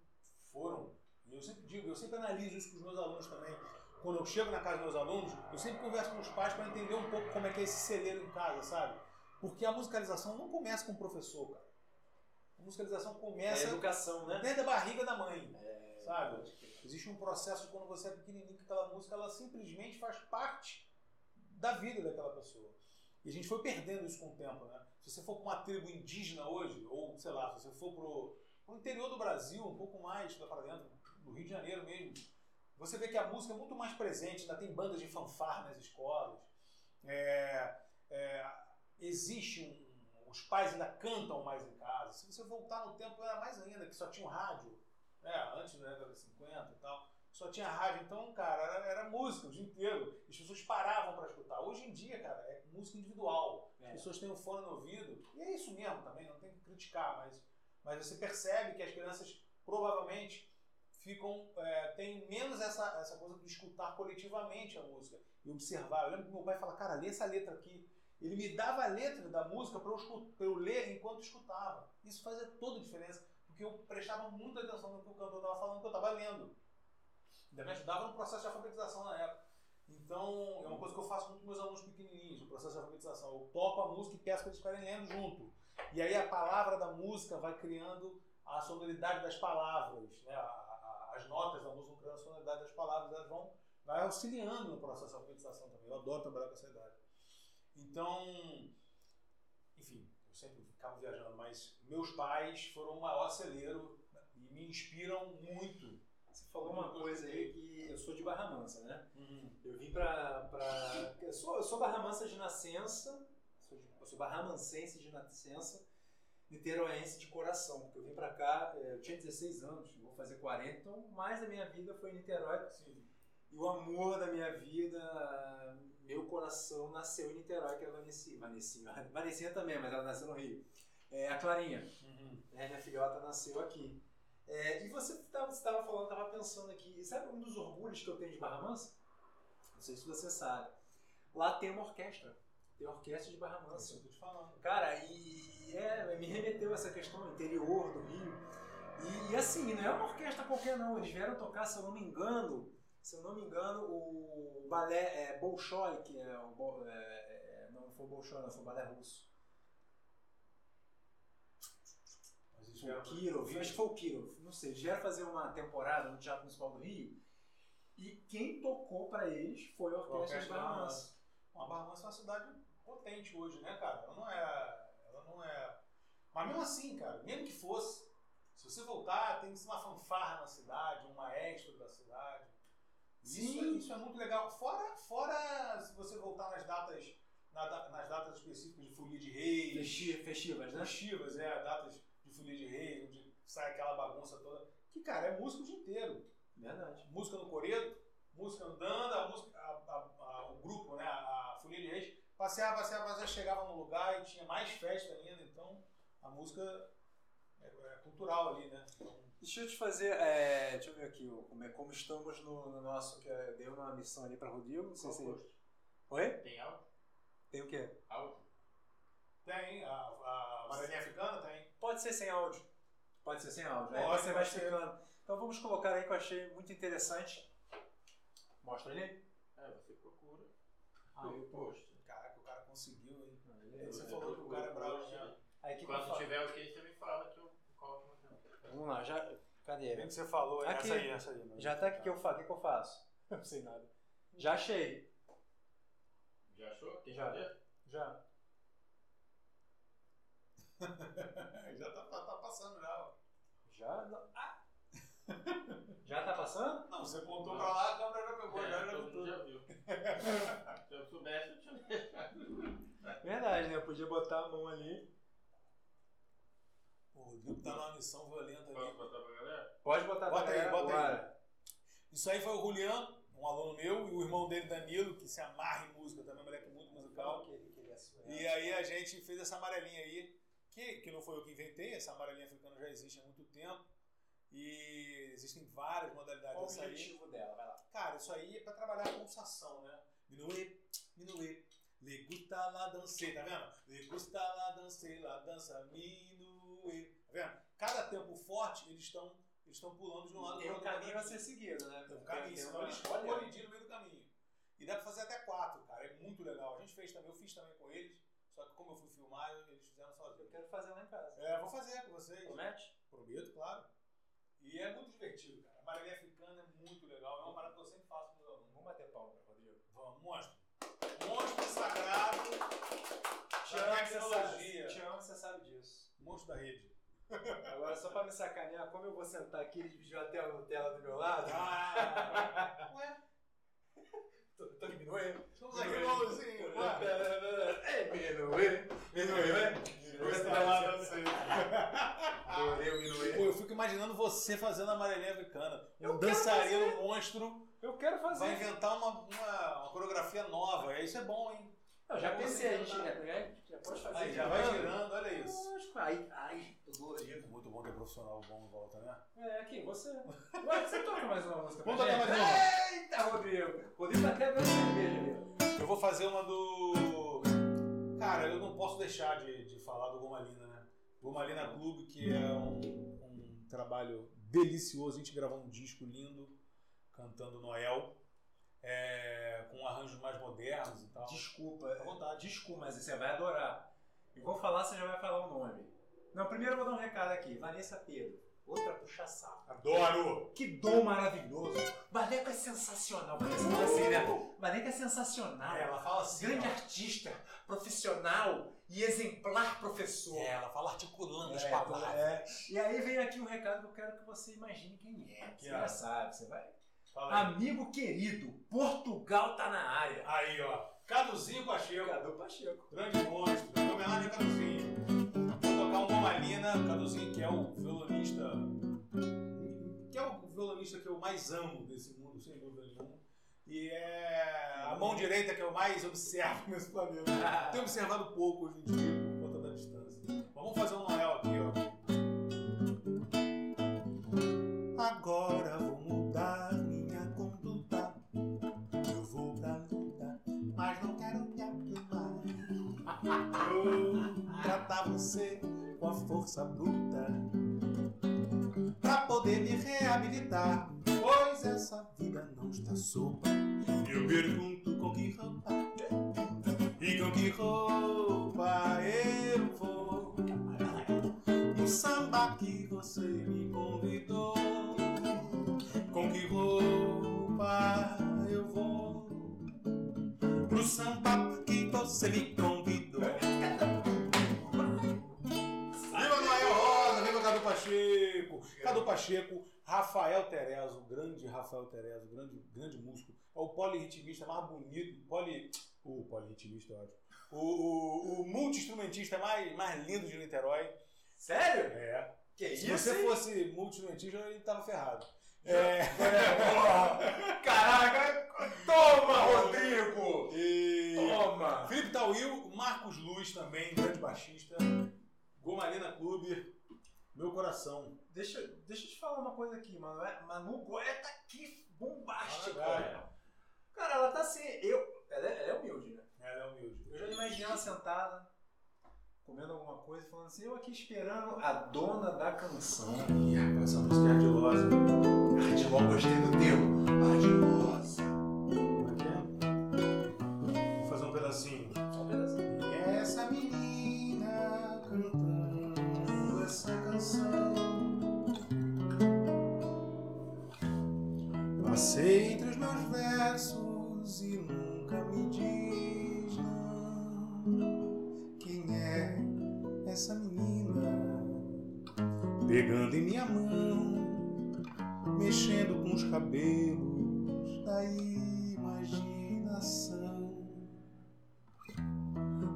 foram, e eu sempre digo, eu sempre analiso isso com os meus alunos também. Quando eu chego na casa dos meus alunos, eu sempre converso com os pais para entender um pouco como é que é esse celeiro em casa, sabe? Porque a musicalização não começa com o professor, cara. A musicalização É começa educação, né? dentro da barriga da mãe, É, sabe? Existe um processo de quando você é pequenininho que aquela música ela simplesmente faz parte da vida daquela pessoa. E a gente foi perdendo isso com o tempo, né? Se você for para uma tribo indígena hoje, ou sei lá, se você for pro, pro interior do Brasil, um pouco mais lá para dentro, do Rio de Janeiro mesmo, você vê que a música é muito mais presente, ainda tem bandas de fanfarra nas escolas. É, é, existe um, os pais ainda cantam mais em casa. Se você voltar no tempo, era mais ainda, que só tinha o rádio, né? antes da década de 50 e tal, só tinha rádio. Então, cara, era, era música o dia inteiro. As pessoas paravam para escutar. Hoje em dia, cara, é música individual. As É. pessoas têm um fone no ouvido. E é isso mesmo também, não tem que criticar, mas, mas você percebe que as crianças provavelmente ficam é, tem menos essa, essa coisa de escutar coletivamente a música e observar. Eu lembro que meu pai fala, cara, lê essa letra aqui. Ele me dava a letra da música para eu, eu ler enquanto escutava. Isso fazia toda a diferença, porque eu prestava muita atenção no que o cantor estava falando, que eu estava lendo. Ainda me ajudava no processo de alfabetização na época. Então, é uma coisa que eu faço muito com meus alunos pequenininhos, no processo de alfabetização. Eu toco a música e peço para eles ficarem lendo junto. E aí a palavra da música vai criando a sonoridade das palavras, né? A- as notas da música a sonoridade das palavras, elas vão vai auxiliando no processo de alfabetização também. Eu adoro trabalhar com essa idade. Então, enfim, eu sempre ficava viajando, mas meus pais foram o maior celeiro e me inspiram muito. Você falou uma coisa aí que eu sou de Barra Mansa, né? Eu vim pra. pra... Eu, sou, eu sou Barra Mansa de nascença, sou de- eu sou barramansense de nascença, niteroense de coração, porque eu vim pra cá, eh, eu tinha 16 anos, vou fazer 40, então mais da minha vida foi em Niterói. Sim. E o amor da minha vida, meu coração nasceu em Niterói, que é a Vanessinha. Vanessinha, Vanessinha também, mas ela nasceu no Rio. É, a Clarinha. né, minha filhota nasceu aqui. É, e você estava falando, estava pensando aqui, sabe um dos orgulhos que eu tenho de Barra Mansa? Não sei se você sabe. Lá tem uma orquestra. Tem orquestra de Barra Isso Mansa. eu tô te falando. Cara, e é, me remeteu a essa questão interior do Rio. E, e assim, não é uma orquestra qualquer não. Eles vieram tocar, se eu não me engano, se eu não me engano, o balé é, Bolshoi, que é o é, é, não foi Bolshoi, não, foi o balé russo. O Kirov, acho que foi o Kirov, não sei. Eles vieram fazer uma temporada no Teatro Municipal do Rio e quem tocou pra eles foi a Orquestra, de Barra Mansa. Uma Barra Mansa é uma cidade potente hoje, né, cara? Ela não é. Ela não é. Mas mesmo assim, cara, mesmo que fosse, se você voltar, tem uma fanfarra na cidade, um maestro da cidade. Isso, Sim. é, isso é muito legal. Fora, fora se você voltar nas datas, na nas datas específicas de Folia de Reis, Festi- Festivas, né? festivas, é, datas de Folia de Reis, onde sai aquela bagunça toda. Que, cara, é música o dia inteiro. Verdade. música no coreto, música andando, a música, a- a- a- o grupo, né, a, a Folia de Reis, passeava, passeava, passeava, chegava no lugar e tinha mais festa ainda, então a música é, é cultural ali, né? Então, Deixa eu te fazer, é, deixa eu ver aqui, como, é, como estamos no, no nosso, que é, deu uma missão ali pra Rodrigo, não sei se... Oi? Tem áudio? Tem o quê? Áudio? Tem, a, a Africana tem. Pode ser sem áudio. Pode ser sem áudio. Aí Pode, você vai explicando. Então vamos colocar aí que eu achei muito interessante. Mostra ali. É, você procura. Ah, o post. Caraca, o cara conseguiu, Você falou que o cara é bravo, aí que Quando tiver o que, você me fala que eu coloco no. Vamos lá, já. Cadê? Bem que você falou, é Aqui. essa aí, essa aí. né? Já tá aqui que eu faço. O que, que eu faço? Não sei nada. Já achei. Já achou? Tem Já. poder? Já. já tá, tá passando já. ó. Já? Não. Ah! Já tá passando? Não, você apontou pra lá, a câmera já pegou, já, É, já todo viu tudo. já viu. Se eu soubesse, eu tinha deixado. Verdade, né? Eu podia botar a mão ali. Pô, o Rodrigo tá numa missão violenta Posso ali. botar pra galera? Pode botar Bota pra aí, galera bota aí. Isso aí foi o Julian, um aluno meu, e o irmão dele, Danilo, que se amarra em música também, moleque muito musical. Que ele queria suar. E aí a gente fez essa amarelinha aí, que, que não foi eu que inventei, essa amarelinha africana já existe há muito tempo. E existem várias modalidades Qual o dessa aí. objetivo dela? Vai lá. Cara, isso aí é pra trabalhar a pulsação, né? Minuê, minuê. Le gusta la danser, tá vendo? Le gusta la danser, la dança minuê. Tá vendo? Cada tempo forte, eles estão eles estão pulando de um lado Tem um pro outro. caminho a ser seguido, né? Tem um caminho, Tem senão eles ficam Olha, colidindo no meio do caminho. E dá pra fazer até quatro, cara. É muito legal. A gente fez também, eu fiz também com eles. Só que como eu fui filmar, eles fizeram Eu sozinhos. quero fazer lá em casa. É, vou fazer com vocês. Promete? Prometo, claro. E é muito divertido, cara. A Marília Africana é muito legal. É uma parada que eu sempre faço com meus alunos. Vamos bater palma, Rodrigo. Vamos, monstro. Monstro sagrado Te amo, você tecnologia. sabe, te amo, você sabe disso. Monstro da rede. Agora, só pra me sacanear, como eu vou sentar aqui, ele dividiu a tela do meu lado. Ah, ué, Tô, tô diminuindo. estamos aqui igualzinho. Ué. É, minuê. Minuê. Minuê tá Pô, minuê. eu fico imaginando você fazendo a Amarelinha Africana. Um dançarino monstro Eu quero vai fazer. inventar uma, uma, uma coreografia nova. E isso é bom, hein? Eu já pensei, a gente já, já pode fazer. Aí já vai girando, olha isso. Lógico. Aí, ai, tô dolorido. Muito bom ter profissional bom em volta, né? É, aqui, você. Ué, você toca mais uma música Vamos tocar mais uma. Eita, Rodrigo. Rodrigo tá até bebendo cerveja ali. Eu vou fazer uma do. Cara, eu não posso deixar de, de falar do Gomalina, né? Gomalina Clube, que é um, um trabalho delicioso. A gente gravou um disco lindo, cantando Noel, é, com arranjos mais modernos e tal. Desculpa, à vontade. desculpa, mas você vai adorar. Eu vou falar, você já vai falar o nome. Não, primeiro eu vou dar um recado aqui. Vanessa Pedro. Outra puxa-saco. Adoro! Que dom maravilhoso. Vaneco é sensacional. Vanessa não é assim, né? Vaneco é sensacional. É, ela fala assim. Grande ó. artista, profissional e exemplar professor. É, ela fala articulando as É, palavras. é. E aí vem aqui um recado que eu quero que você imagine quem é. Aqui, Você ó. já sabe, você vai. Amigo querido, Portugal tá na área. Aí, ó. Caduzinho Pacheco. Cadu Pacheco. Grande monstro. Em homenagem a Caduzinho. Vou tocar um Gomalina. Caduzinho, que é o violonista. Que é o violonista que eu mais amo desse mundo, sem dúvida nenhuma. E é a mão direita que eu mais observo nesse planeta. Tenho observado pouco hoje em dia por conta da distância. Mas vamos fazer um Noel aqui, ó. Agora Tratar você com a força bruta. Pra poder me reabilitar. Pois essa vida não está sopa. Eu pergunto com que roupa. E com que roupa eu vou? No samba que você me convidou. Com que roupa eu vou? Pro samba que você me convidou. Pacheco! Cadu Pacheco, Rafael Terezo, grande Rafael Terezo, grande, grande músico. É o polirritmista mais bonito, poli, o polirritmista, é ótimo. O, o, o multi-instrumentista mais, mais lindo de Niterói. Sério? É. Que Se isso? você hein? fosse multi-instrumentista, ele tava ferrado. É. Caraca! Toma, Rodrigo! E... Toma! Felipe Tauil, Marcos Luz também, grande baixista. Gomalina Clube, meu coração. Deixa, deixa eu te falar uma coisa aqui, mano. É- Manu Goya tá aqui bombástica. Ah, cara. Cara, ela tá assim. Eu, ela, é, ela é humilde, né? Ela é humilde. Eu já imaginei ela sentada, comendo alguma coisa, falando assim: eu aqui esperando a dona da canção. Ih, rapaz, essa música é ardilosa. Ardilosa, gostei do termo. Ardilosa. Entre os meus versos e nunca me diz não. Quem é essa menina? pegando em minha mão, mexendo com os cabelos da imaginação.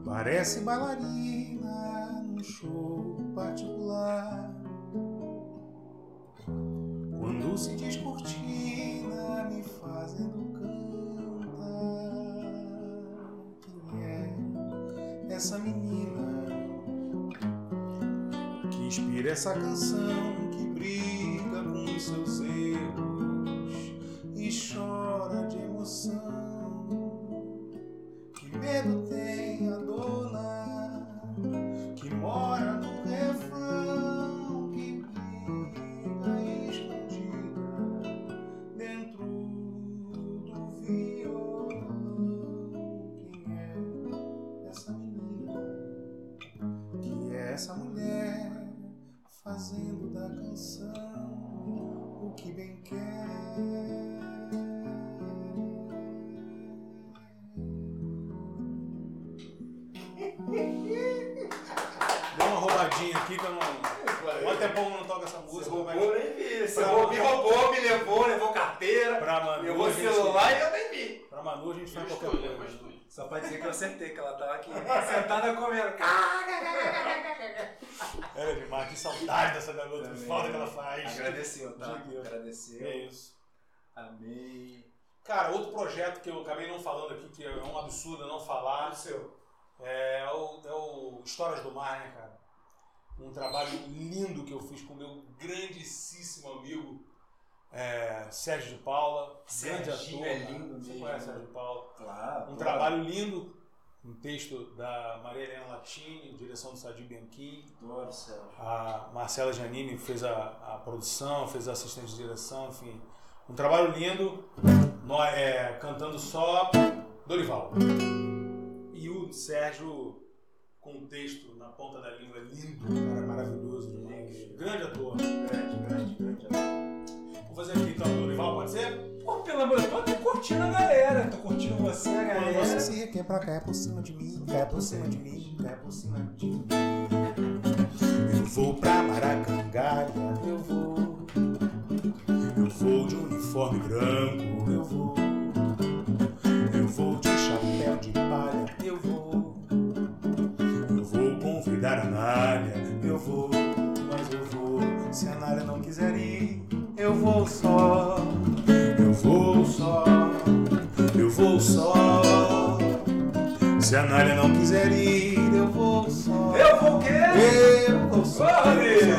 Parece bailarina num show particular. Quando se me fazendo cantar. Quem é essa menina? que inspira essa canção que briga com seus erros Roubadinha aqui que eu não. Quanto tempo não toca essa Você música? roubou, mas eu nem vi. Você roubou, me roubou, me levou, levou carteira, Pra Manu, levou celular e eu nem vi. Pra Manu a gente faz Foi qualquer coisa. Só pra dizer que eu acertei, que ela tava aqui sentada comendo. Era demais, que saudade dessa garota, que falta que ela faz. Agradeceu, tá? Agradeceu. É isso. Amei. Cara, outro projeto que eu acabei não falando aqui, que é um absurdo eu não falar, seu. é o, é o Histórias do Mar, né, cara? Um trabalho lindo que eu fiz com o meu grandíssimo amigo é, Sérgio de Paula, grande Serginho ator. é cara. lindo Você mesmo. conhece Sérgio de Paula? Claro. Um trabalho lindo, um texto da Maria Helena Latini, direção do Sadi Bianchini. Adoro, Sérgio. A Marcela Giannini fez a, a produção, fez a assistente de direção, enfim. Um trabalho lindo, é, cantando só Dorival. E o Sérgio com o texto na ponta da língua, lindo, cara, maravilhoso demais. Grande ator. Grande, grande, grande. Vou fazer aqui então, Dorival, pode ser? Pô, pelo amor de Deus, eu tô curtindo a galera. Tô curtindo você, a Quando galera. você se requebra, cai por cima de mim, cai por cima de mim, cai por cima de mim. Eu vou pra Maracangalha, eu vou. Eu vou de uniforme branco, eu vou. Eu vou de chapéu de palha, eu vou. Eu vou. Mas eu vou, se a Nália não quiser ir, eu vou só. Eu vou só. Eu vou só. Se a Nália não quiser ir, eu vou só. Eu vou o quê? Eu vou só. Rodrigo!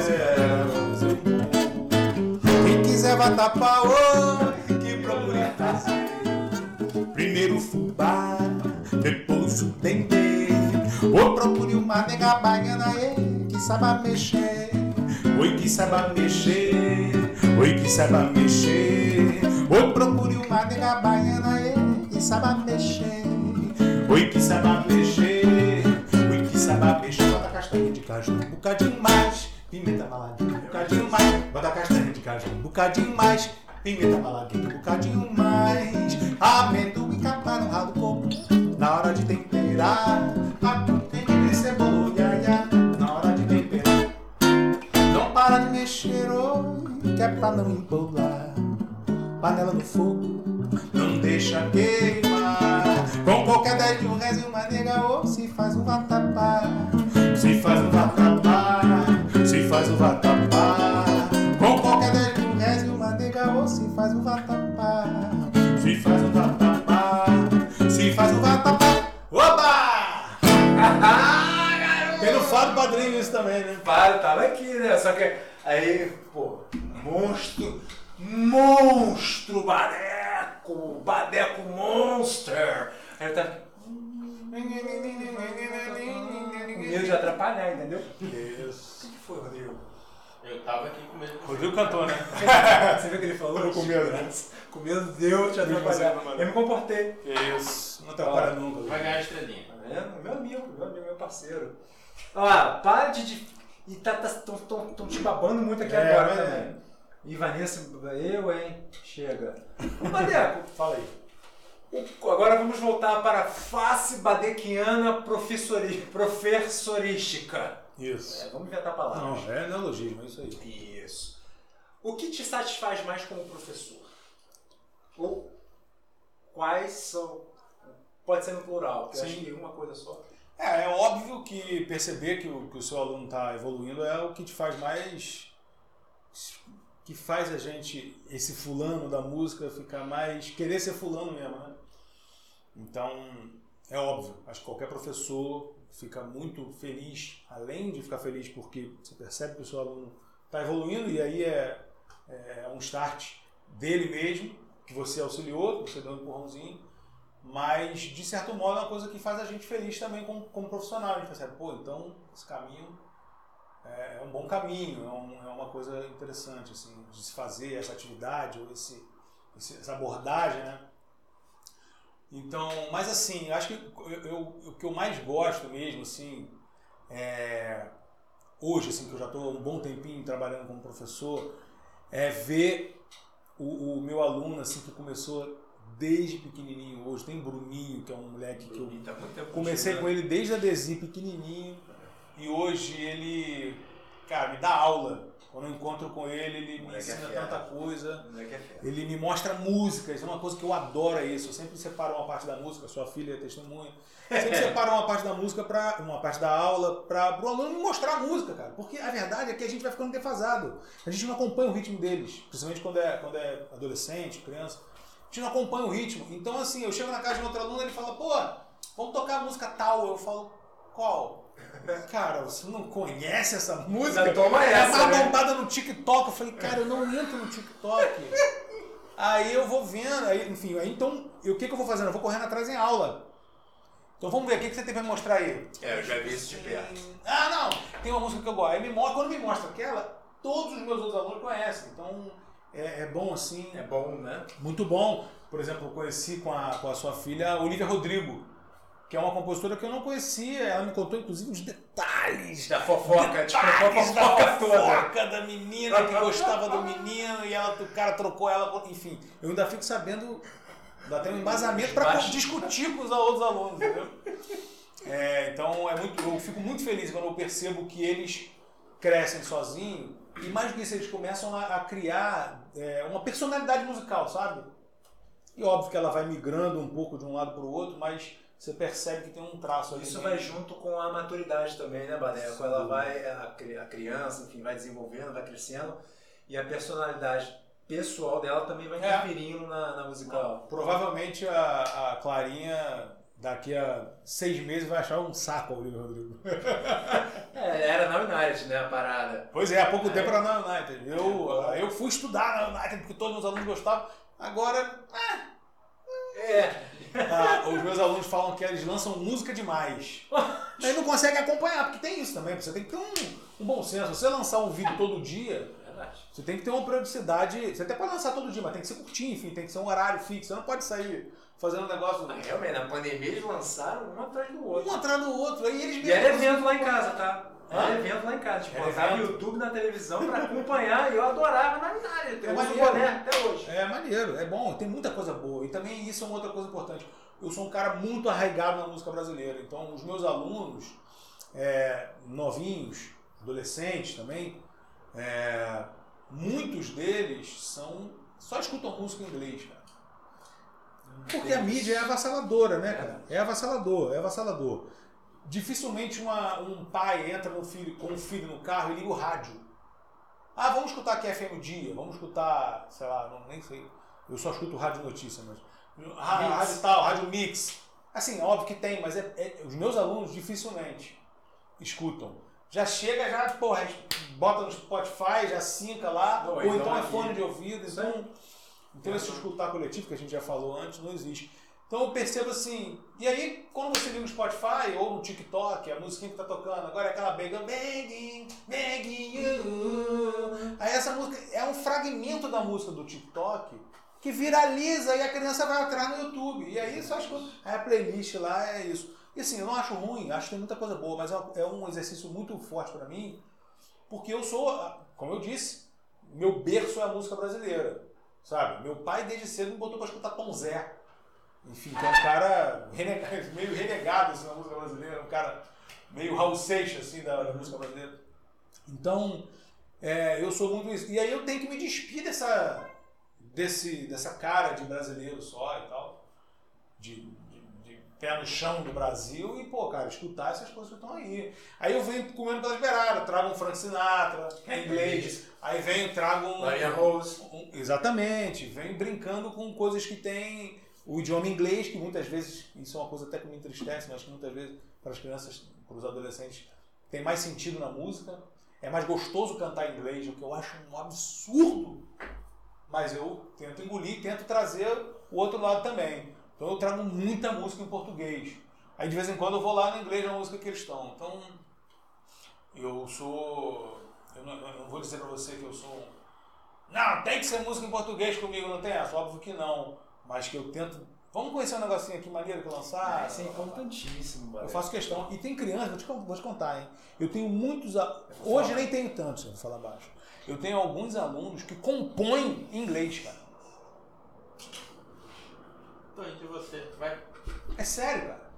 Quem quiser vai tapar oi, que procure fazer. Primeiro o fubá, depois o dendê. Ou procure uma nega baiana, ei, que saiba mexer. Oi, que saiba mexer. Oi, que saiba mexer. Ou procure uma nega baiana, ei, que saiba mexer. Oi, que saiba mexer. Oi, que saiba mexer. Bota castanha de caju, um bocadinho mais. Pimenta maladinha, um bocadinho mais. Bota castanha de caju, um bocadinho mais. Pimenta maladinha, um bocadinho mais. Amendoim capa no ralo do coco. Na hora de temperar, que é pra não embolar. Panela no fogo, não deixa queimar. Com qualquer 10 de um reais e uma nega, ou se faz um vatapá. Se faz um vatapá, se faz um vatapá. Com qualquer 10 de um reais e uma nega, ou se faz um vatapá. Se faz um vatapá, se faz um vatapá. Oba! Ah, garoto! Tem no Fábio Padrinho isso também, né? Para, tava aqui, né? Só que aí, pô, monstro, monstro, badeco, badeco monster. Aí tava com medo de atrapalhar, entendeu? O Isso. que foi, Rodrigo? Eu tava aqui com medo. Rodrigo cantou, né? Você viu o que ele falou? Eu com medo, né? Com medo de eu te atrapalhar. Eu me comportei. Isso. Não atrapalha nunca. Vai ganhar a estrelinha. Tá vendo? Meu amigo, meu amigo, meu parceiro. Ó, para de. de- E tá, tá, tão, tão, tão te babando muito aqui É, agora é. E Vanessa, eu, hein? Chega. Badeco, Fala aí. o- agora vamos voltar para a face badequiana professori, professorística. Isso. É, vamos inventar palavras. Não, é neologismo, é isso aí. Isso. O que te satisfaz mais como professor? Ou quais são. Pode ser no plural, porque eu acho Sim. que uma coisa só. É, é óbvio que perceber que o, que o seu aluno está evoluindo é o que te faz mais. Que faz a gente, esse fulano da música, ficar mais. querer ser fulano mesmo, né? Então, é óbvio, acho que qualquer professor fica muito feliz, além de ficar feliz porque você percebe que o seu aluno está evoluindo e aí é, é um start dele mesmo, que você auxiliou, você deu um empurrãozinho, mas de certo modo é uma coisa que faz a gente feliz também como, como profissional. A gente percebe, pô, então esse caminho é, é um bom caminho, é, um- é uma coisa interessante assim, de se fazer essa atividade ou esse, esse- essa abordagem, né? Então, mas assim, acho que eu, eu- o que eu mais gosto mesmo, assim, é, hoje, assim, que eu já estou um bom tempinho trabalhando como professor, é ver o, o meu aluno, assim, que começou desde pequenininho hoje. Tem Bruninho, que é um moleque que eu tá comecei contigo, com ele desde a Desi pequenininho e hoje ele, cara, me dá aula. Quando eu encontro com ele, ele me Moleque é ensina fera. tanta coisa. Moleque é. Ele me mostra músicas, é uma coisa que eu adoro é isso. Eu sempre separo uma parte da música, sua filha é testemunha. Sempre separo uma parte da música para uma parte da aula para o aluno me mostrar a música, cara. Porque a verdade é que a gente vai ficando defasado. A gente não acompanha o ritmo deles, principalmente quando é quando é adolescente, criança. A gente não acompanha o ritmo. Então assim, eu chego na casa de outro aluno, ele fala: "Pô, vamos tocar a música tal". Eu falo: "Qual?" Cara, você não conhece essa música? Já toma é essa, mais né? bombada no TikTok. Eu falei, cara, eu não entro no TikTok. Aí eu vou vendo, aí, enfim, aí então, o que, que eu vou fazendo? Eu vou correndo atrás em aula. Então vamos ver, o que, que você tem pra me mostrar aí? É, eu já vi isso de perto. Ah, não, tem uma música que eu gosto. Aí me mostra, quando me mostra aquela, todos os meus outros alunos conhecem. Então é, é bom assim, É bom, né? muito bom. Por exemplo, eu conheci com a, com a sua filha Olivia Rodrigo, que é uma compositora que eu não conhecia. Ela me contou, inclusive, os detalhes Da fofoca, tipo, a detalhes da fofoca toda. fofoca da menina que gostava do menino e ela, o cara trocou ela, enfim. Eu ainda fico sabendo, ainda tem um embasamento para discutir com os outros alunos, entendeu? É, então é muito, eu fico muito feliz quando eu percebo que eles crescem sozinhos e mais do que isso, eles começam a, a criar é, uma personalidade musical, sabe? E óbvio que ela vai migrando um pouco de um lado para o outro, mas você percebe que tem um traço ali. Isso vai junto com a maturidade também, né, Baneco? Ela vai, a, cri- a criança, enfim, vai desenvolvendo, vai crescendo, e a personalidade pessoal dela também vai É. interferindo na, na musical. Provavelmente a, a Clarinha daqui a seis meses vai achar um saco a Olivia Rodrigo. É, era na United, né, a parada. Pois é, há pouco tempo era na United. Eu, eu fui estudar na United porque todos os alunos gostavam. Agora, É, ah, os meus alunos falam que eles lançam música demais. Aí não conseguem acompanhar, porque tem isso também. Você tem que ter um, um bom senso. Se você lançar um vídeo todo dia, você tem que ter uma periodicidade. Você até pode lançar todo dia, mas tem que ser curtinho, enfim, tem que ser um horário fixo. Você não pode sair fazendo um negócio Ah, Realmente, na pandemia eles lançaram um atrás do outro. um atrás do outro. Aí eles E era mesmos- evento lá em casa, tá? Era evento lá em casa. Tipo, botava evento? YouTube na televisão pra acompanhar e eu adorava na United. Eu É uso o maneiro. boné até hoje. É maneiro, é bom, tem muita coisa boa. E também isso é uma outra coisa importante. Eu sou um cara muito arraigado na música brasileira. Então, os meus alunos, é, novinhos, adolescentes também, é, muitos deles são só escutam música em inglês, cara. Porque a mídia é avassaladora, né, cara? É avassalador, é avassalador. Dificilmente uma- um pai entra no filho, com um filho no carro e liga o rádio. Ah, vamos escutar aqui FM o Dia, vamos escutar, sei lá, não, nem sei. Eu só escuto rádio notícia, mas. Mix. Rádio tal, rádio mix. Assim, óbvio que tem, mas é, é- os meus alunos dificilmente escutam. Já chega, já, porra, bota no Spotify, já sinca lá, Não, ou então é fone de ouvido, então. Então esse escutar coletivo que a gente já falou antes não existe. Então eu percebo assim, e aí quando você liga no Spotify ou no TikTok, a musiquinha que tá tocando, agora é aquela begging, begging, begging you. Aí essa música é um fragmento da música do TikTok que viraliza e a criança vai atrás no YouTube. E aí só escuta. Aí a playlist lá é isso. E assim, eu não acho ruim, acho que tem muita coisa boa, mas é um- é exercício muito forte pra mim, porque eu sou, como eu disse, meu berço é a música brasileira. Sabe? Meu pai desde cedo me botou pra escutar Tom Zé. Enfim, que é um cara renega- meio renegado assim, na música brasileira, um cara meio Raul Seixas, assim, da, da música brasileira. Então, é, eu sou muito isso. E aí eu tenho que me despir dessa, desse, dessa cara de brasileiro só e tal. De, de, de pé no chão do Brasil e, pô, cara, escutar essas coisas que estão aí. Aí eu venho comendo pelas beiradas, trago um Frank Sinatra, é inglês. Aí venho, trago um. Rose. um- exatamente. Venho brincando com coisas que tem o idioma inglês, que muitas vezes, isso é uma coisa até que me entristece, mas que muitas vezes para as crianças, para os adolescentes, tem mais sentido na música. É mais gostoso cantar em inglês, o que eu acho um absurdo. Mas eu tento engolir, tento trazer o outro lado também. Então eu trago muita música em português. Aí de vez em quando eu vou lá no inglês na música que eles estão. Então eu sou. Eu não, eu não vou dizer pra você que eu sou. Não, tem que ser música em português comigo, não tem essa? Óbvio que não. Mas que eu tento. Vamos conhecer um negocinho aqui maneiro que eu lançar? Ah, isso é importantíssimo, Eu faço questão. E tem criança, vou te, vou te contar, hein? Eu tenho muitos. a- Hoje nem tenho tantos, eu vou falar baixo. Eu tenho alguns alunos que compõem em inglês, cara. Então, de você, vai. É sério, cara.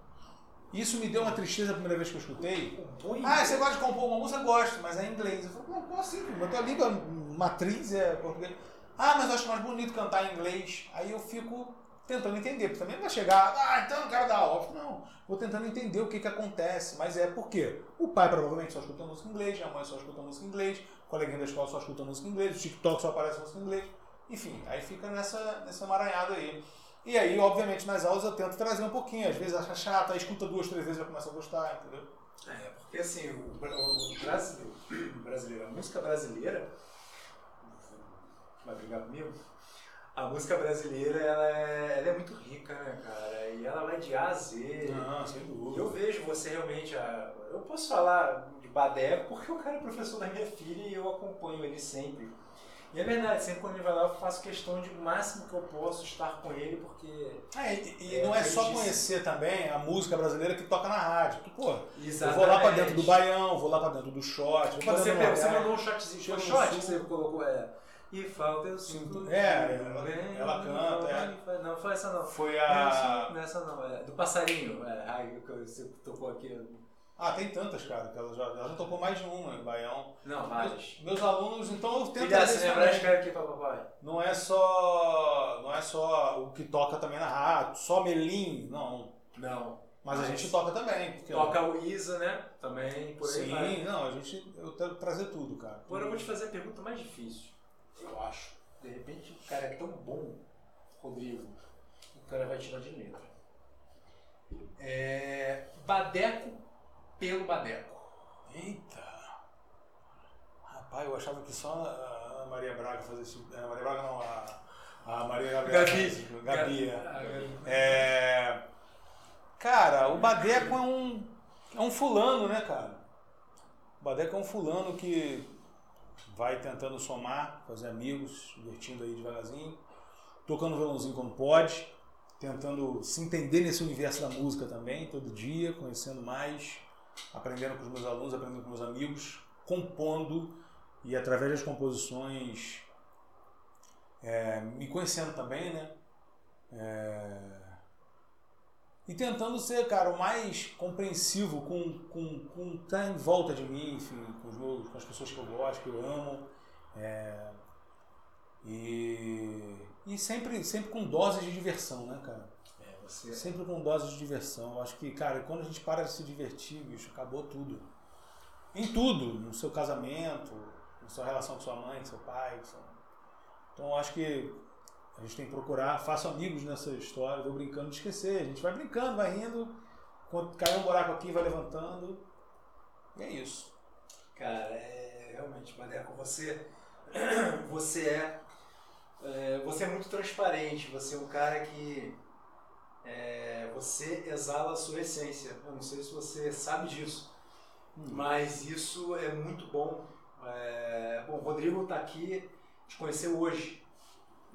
Isso me deu uma tristeza a primeira vez que eu escutei. Compõe Ah, você gosta de compor uma música? Gosto, mas é em inglês. Eu falo, "Pô, como assim? A tua língua matriz é português. Ah, mas eu acho mais bonito cantar em inglês. Aí eu fico tentando entender, porque também não vai chegar, ah, então eu quero dar aula. Não, vou tentando entender o que, que acontece. Mas é por quê? O pai provavelmente só escuta música em inglês, a mãe só escuta música em inglês, o coleguinha da escola só escuta música em inglês, o TikTok só aparece música em inglês. Enfim, aí fica nessa, nessa emaranhado aí. E aí, obviamente, nas aulas eu tento trazer um pouquinho. Às vezes acha chato, aí escuta duas, três vezes e já começa a gostar, entendeu? É, porque assim, o, o brasileiro, o brasileiro, a música brasileira, vai brigar comigo? A música brasileira, ela é, ela é muito rica, né, cara? E ela vai de A a Z. Não, sem E dúvida. eu vejo você realmente, a- eu posso falar de Badeco porque o cara é professor da minha filha e eu acompanho ele sempre. E é verdade, sempre quando ele vai lá eu faço questão de o máximo que eu posso estar com ele, porque... É, e, e É, não é eu só disse. conhecer também a música brasileira que toca na rádio. Que, pô, eu Exatamente. vou lá pra dentro do baião, vou lá pra dentro do shot, Você, pegou, você mandou um shotzinho, foi shot que você colocou, é... E falta eu sinto... É, ela- ela canta, é. Não, foi essa não. Foi Essa, a. nessa não, é do passarinho, é, ai, que você tocou aqui. Ah, tem tantas, cara, que ela já, ela já tocou mais de uma em baião. Não, várias. Meus alunos, então eu tento Filha, se lembrar, escreve aqui pra papai. Não é só. Não é só o que toca também na rádio, só Melim, não. Não. Mas a Mas gente toca também. Toca o Isa, né? Também, por aí Sim, não, a gente. Eu quero trazer tudo, cara. Agora eu vou te fazer a pergunta mais difícil. Eu acho. De repente o cara é tão bom, Rodrigo, o cara vai tirar de letra. É. Badeco pelo Badeco. Eita! Rapaz, eu achava que só a Ana Maria Braga fazia esse. A Maria Braga não, a, a Maria Gabriela. Gabi. Gabi, é. Ah, Gabi. É, Cara, o Badeco é um. É um fulano, né, cara? O Badeco é um fulano que vai tentando somar, fazer amigos, divertindo aí devagarzinho, tocando violãozinho quando pode, tentando se entender nesse universo da música também, todo dia, conhecendo mais, aprendendo com os meus alunos, aprendendo com meus amigos, compondo e através das composições é, me conhecendo também, né? É, e tentando ser, cara, o mais compreensivo com, com, com o que tá em volta de mim, enfim, com, os meus, com as pessoas que eu gosto, que eu amo. É, e e sempre, sempre com doses de diversão, né, cara? É, você. Sempre com doses de diversão. Eu acho que, cara, quando a gente para de se divertir, bicho, acabou tudo. Em tudo, no seu casamento, na sua relação com sua mãe, com seu pai. com seu- Então eu acho que a gente tem que procurar, faço amigos nessa história, vou brincando de esquecer. A gente vai brincando, vai rindo, quando cai um buraco aqui, vai levantando. E é isso. Cara, é realmente, Badeco, você, você é, é, você é muito transparente, você é um cara que é, você exala a sua essência. Eu não sei se você sabe disso, mas isso é muito bom. É, bom, o Rodrigo está aqui, te conheceu hoje,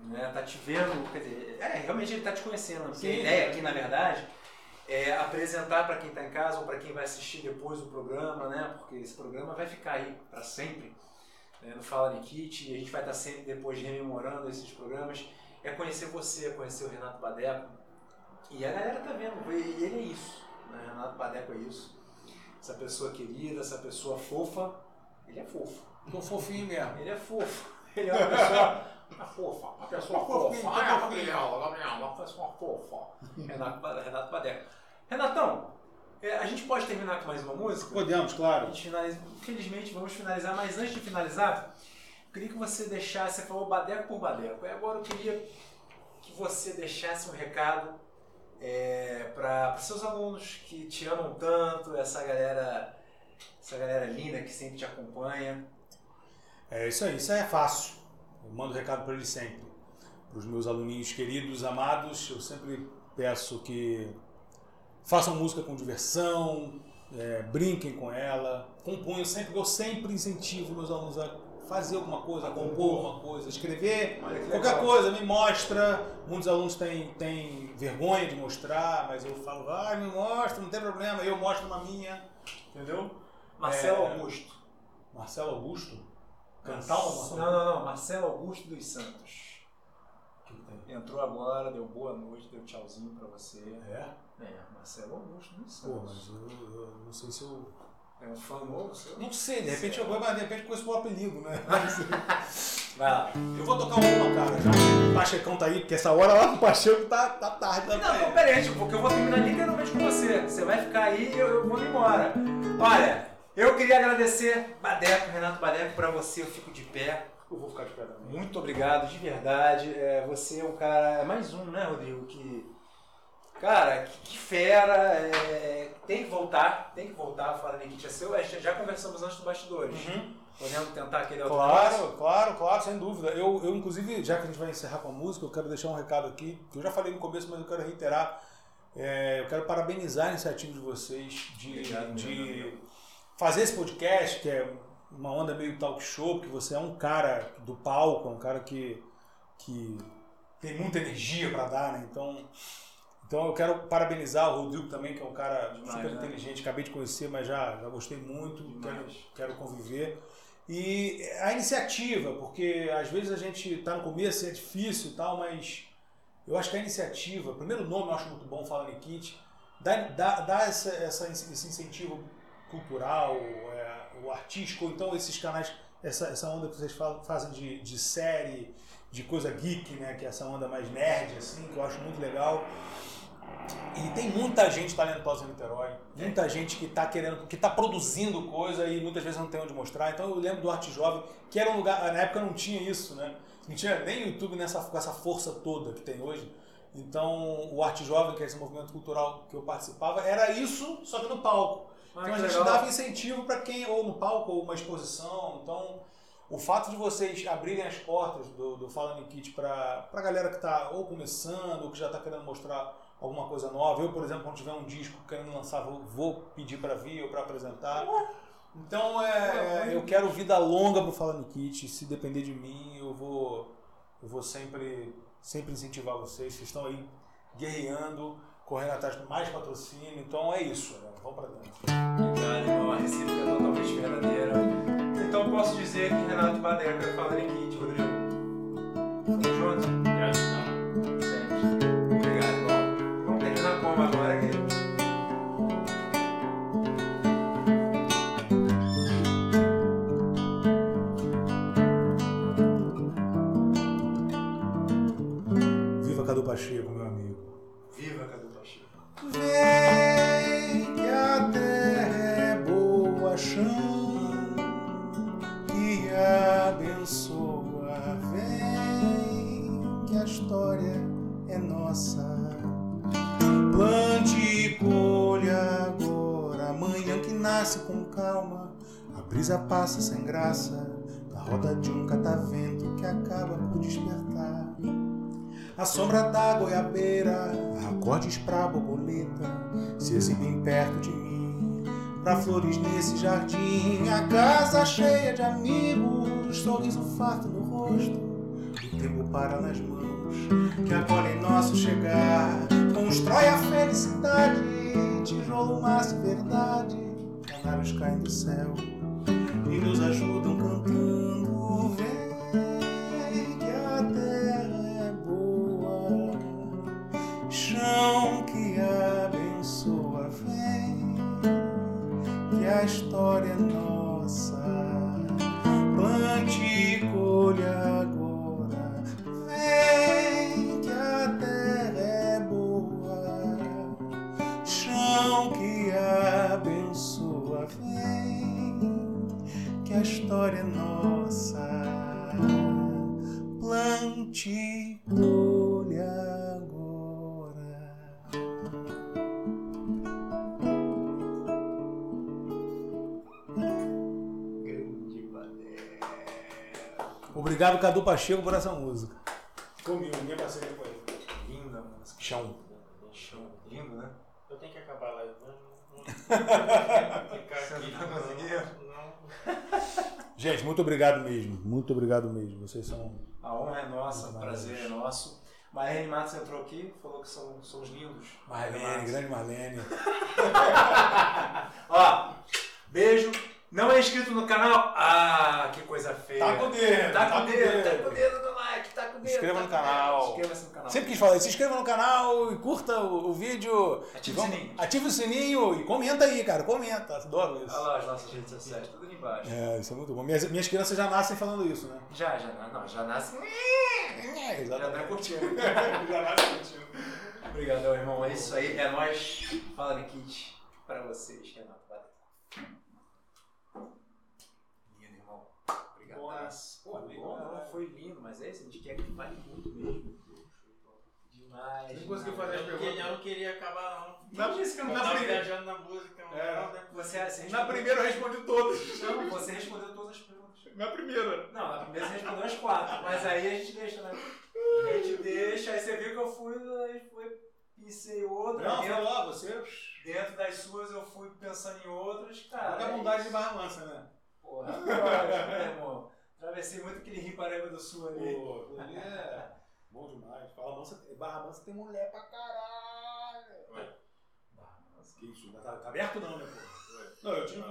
né? Tá te vendo, quer dizer, é, realmente ele está te conhecendo. Porque a Sim. ideia aqui, na verdade, é apresentar para quem está em casa ou para quem vai assistir depois o programa, né? Porque esse programa vai ficar aí para sempre né? no Fala Nikit e a gente vai estar sempre depois rememorando esses programas. É conhecer você, é conhecer o Renato Badeco. E a galera tá vendo, e ele é isso, né? Renato Badeco é isso. essa pessoa querida, essa pessoa fofa. Ele é fofo. Tô fofinho mesmo. Ele é fofo. Ele é uma pessoa uma fofa. Uma pessoa fofa. tá Ah, Gabriel, uma fofa. Renato, Renato. Renatão, é, a gente pode terminar com mais uma música? Podemos, A claro. gente finaliza, infelizmente vamos finalizar, mas antes de finalizar, eu queria que você deixasse, você falou badeco por badeco, e agora eu queria que você deixasse um recado para os seus alunos que te amam tanto, essa galera, essa galera linda que sempre te acompanha. É isso aí, isso aí é fácil. Eu mando recado para eles sempre. Para os meus aluninhos queridos, amados, eu sempre peço que façam música com diversão, é, brinquem com ela, componham sempre, eu sempre incentivo meus alunos a fazer alguma coisa, a compor alguma coisa, escrever, qualquer coisa, me mostra. Muitos alunos têm, têm vergonha de mostrar, mas eu falo, vai, me mostra, não tem problema, eu mostro uma minha, entendeu? Marcelo É. Augusto. Marcelo Augusto, cantar uma Não, não, não, Marcelo Augusto dos Santos. que tem? Entrou agora, deu boa noite, deu tchauzinho para você. É? É, Marcelo Augusto dos Pô, Santos. mas eu, eu não sei se eu. É um fã novo? Não sei, de repente eu vou, mas de repente conheço o apelido, né? Vai lá. eu vou tocar uma, cara. Já o Pachecão tá aí, porque essa hora lá o Pacheco tá, tá tarde. Tá Não, não, pera aí, tipo, porque eu vou terminar literalmente com você. Você vai ficar aí e eu, eu vou embora. Olha, eu queria agradecer Badeco, Renato Badeco, pra você, eu fico de pé. Eu vou ficar de pé também. Muito obrigado, de verdade. É, você é um cara, é mais um, né, Rodrigo, que... Cara, que, que fera, é, tem que voltar, tem que voltar a falar Nikit é seu. É, Já conversamos antes do bastidores. Podemos tentar aquele outro negócio? Claro, claro, claro, sem dúvida. Eu, eu, inclusive, já que a gente vai encerrar com a música, eu quero deixar um recado aqui, que eu já falei no começo, mas eu quero reiterar. É, eu quero parabenizar a iniciativa de vocês de, Obrigado, de. Fazer esse podcast, que é uma onda meio talk show, porque você é um cara do palco, é um cara que, que tem muita energia para dar, né? Então, então eu quero parabenizar o Rodrigo também, que é um cara Demais, super né? inteligente, acabei de conhecer, mas já, já gostei muito, quero, Demais. quero conviver. E a iniciativa, porque às vezes a gente está no começo e é difícil e tal, mas eu acho que a iniciativa, o primeiro nome eu acho muito bom, Fala Nikit, dá, dá, dá essa, essa, esse incentivo cultural, é, o artístico, ou então esses canais, essa, essa onda que vocês falam- fazem de, de série, de coisa geek, né, que é essa onda mais nerd, assim, que eu acho muito legal. E tem muita gente talentosa em Niterói, muita gente que está querendo, que está produzindo coisa e muitas vezes não tem onde mostrar. Então eu lembro do Arte Jovem, que era um lugar, na época não tinha isso, né? Não tinha nem YouTube nessa, com essa força toda que tem hoje. Então o Arte Jovem, que é esse movimento cultural que eu participava, era isso, só que no palco. Ah, Então a gente legal. dava incentivo para quem, ou no palco, ou uma exposição. Então, o fato de vocês abrirem as portas do, do Fala Kit para a galera que está ou começando, ou que já está querendo mostrar alguma coisa nova. Eu, por exemplo, quando tiver um disco querendo lançar, vou, vou pedir para vir ou para apresentar. Então, é, eu quero vida longa pro Fala Kit. Se depender de mim, eu vou, eu vou sempre, sempre incentivar vocês. Vocês estão aí guerreando, correndo atrás de mais patrocínio. Então, é isso, galera. Vamos para dentro. Obrigado, irmão. A recíproca é totalmente verdadeira. Então posso dizer que Renato Badeca fala Nikit, Rodrigo. Tamo junto? Sempre. Obrigado, irmão. Vamos terminar como agora, querido? Viva Cadu Pacheco, nossa. Plante e colha agora, amanhã que nasce com calma. A brisa passa sem graça na roda de um catavento que acaba por despertar. A sombra da goiabeira, acordes pra borboleta, se exibem perto de mim. Pra flores nesse jardim, a casa cheia de amigos, sorriso farto no rosto, o tempo para nas mãos, que acolhem nosso chegar. Constrói a felicidade, tijolo, massa e verdade, canários caem do céu e nos ajudam cantando. Vem que a terra é boa, chão que abençoa. Vem que a história é nossa, plante e colha agora. Vem que a terra é boa, chão que abençoa. Vem que a história é nossa. Plante e colhe agora. Obrigado, Cadu Pacheco, por essa música. Comigo, minha parceria com ele. Linda música. Chão. Show. Lindo, né? Eu tenho que acabar lá. Tá. Gente, muito obrigado mesmo. Muito obrigado mesmo. Vocês são. A honra é nossa, o prazer é nosso. Marlene Matos entrou aqui, falou que são, somos lindos. Marlene, grande Marlene. Ó, beijo. Não é inscrito no canal? Ah, que coisa feia. Tá com o dedo, Tá tá com o dedo, tá com o dedo no like, tá com o dedo. Inscreva tá no canal. Inscreva-se no canal. Sempre quis falar, se inscreva no canal e curta o, o vídeo. Ative E o sininho. Ative o sininho e comenta aí, cara. Comenta. Adoro isso. Olha lá as nossas redes sociais, tudo ali embaixo. É, isso é muito bom. Minhas, minhas crianças já nascem falando isso, né? Já, já, não, já nasce. É, Já tá curtindo. já nasce curtindo. Obrigadão, irmão. É isso aí. É nóis. Fala, Nikit. Pra vocês, Renato. Valeu. Lindo, irmão. Obrigado. Pô, não, foi lindo, mas é isso. A gente quer que vale muito mesmo. Demais. Nem conseguiu fazer não, queria, eu não queria acabar, não. Não, disse que Eu não primeira. viajando na música. não, É. não? Você, você Na primeira eu respondi todas. Não, você respondeu todas as perguntas. Na primeira. Não, na primeira você respondeu as quatro, mas aí a gente deixa, né? A gente deixa, aí você viu que eu fui, aí foi, pensei outra. Não, dentro, lá, você. dentro das suas eu fui pensando em outras, cara. Vagabundagem é de isso. Barra Mansa, né? Porra, lógico, né, irmão? Atravessei muito aquele Rio Paraíba do Sul ali. Pô, ali é bom demais. Fala Mansa, Barra Mansa tem mulher pra caralho. Barra Mansa. Que isso, tá, tá aberto não, né, pô? Não, eu tinha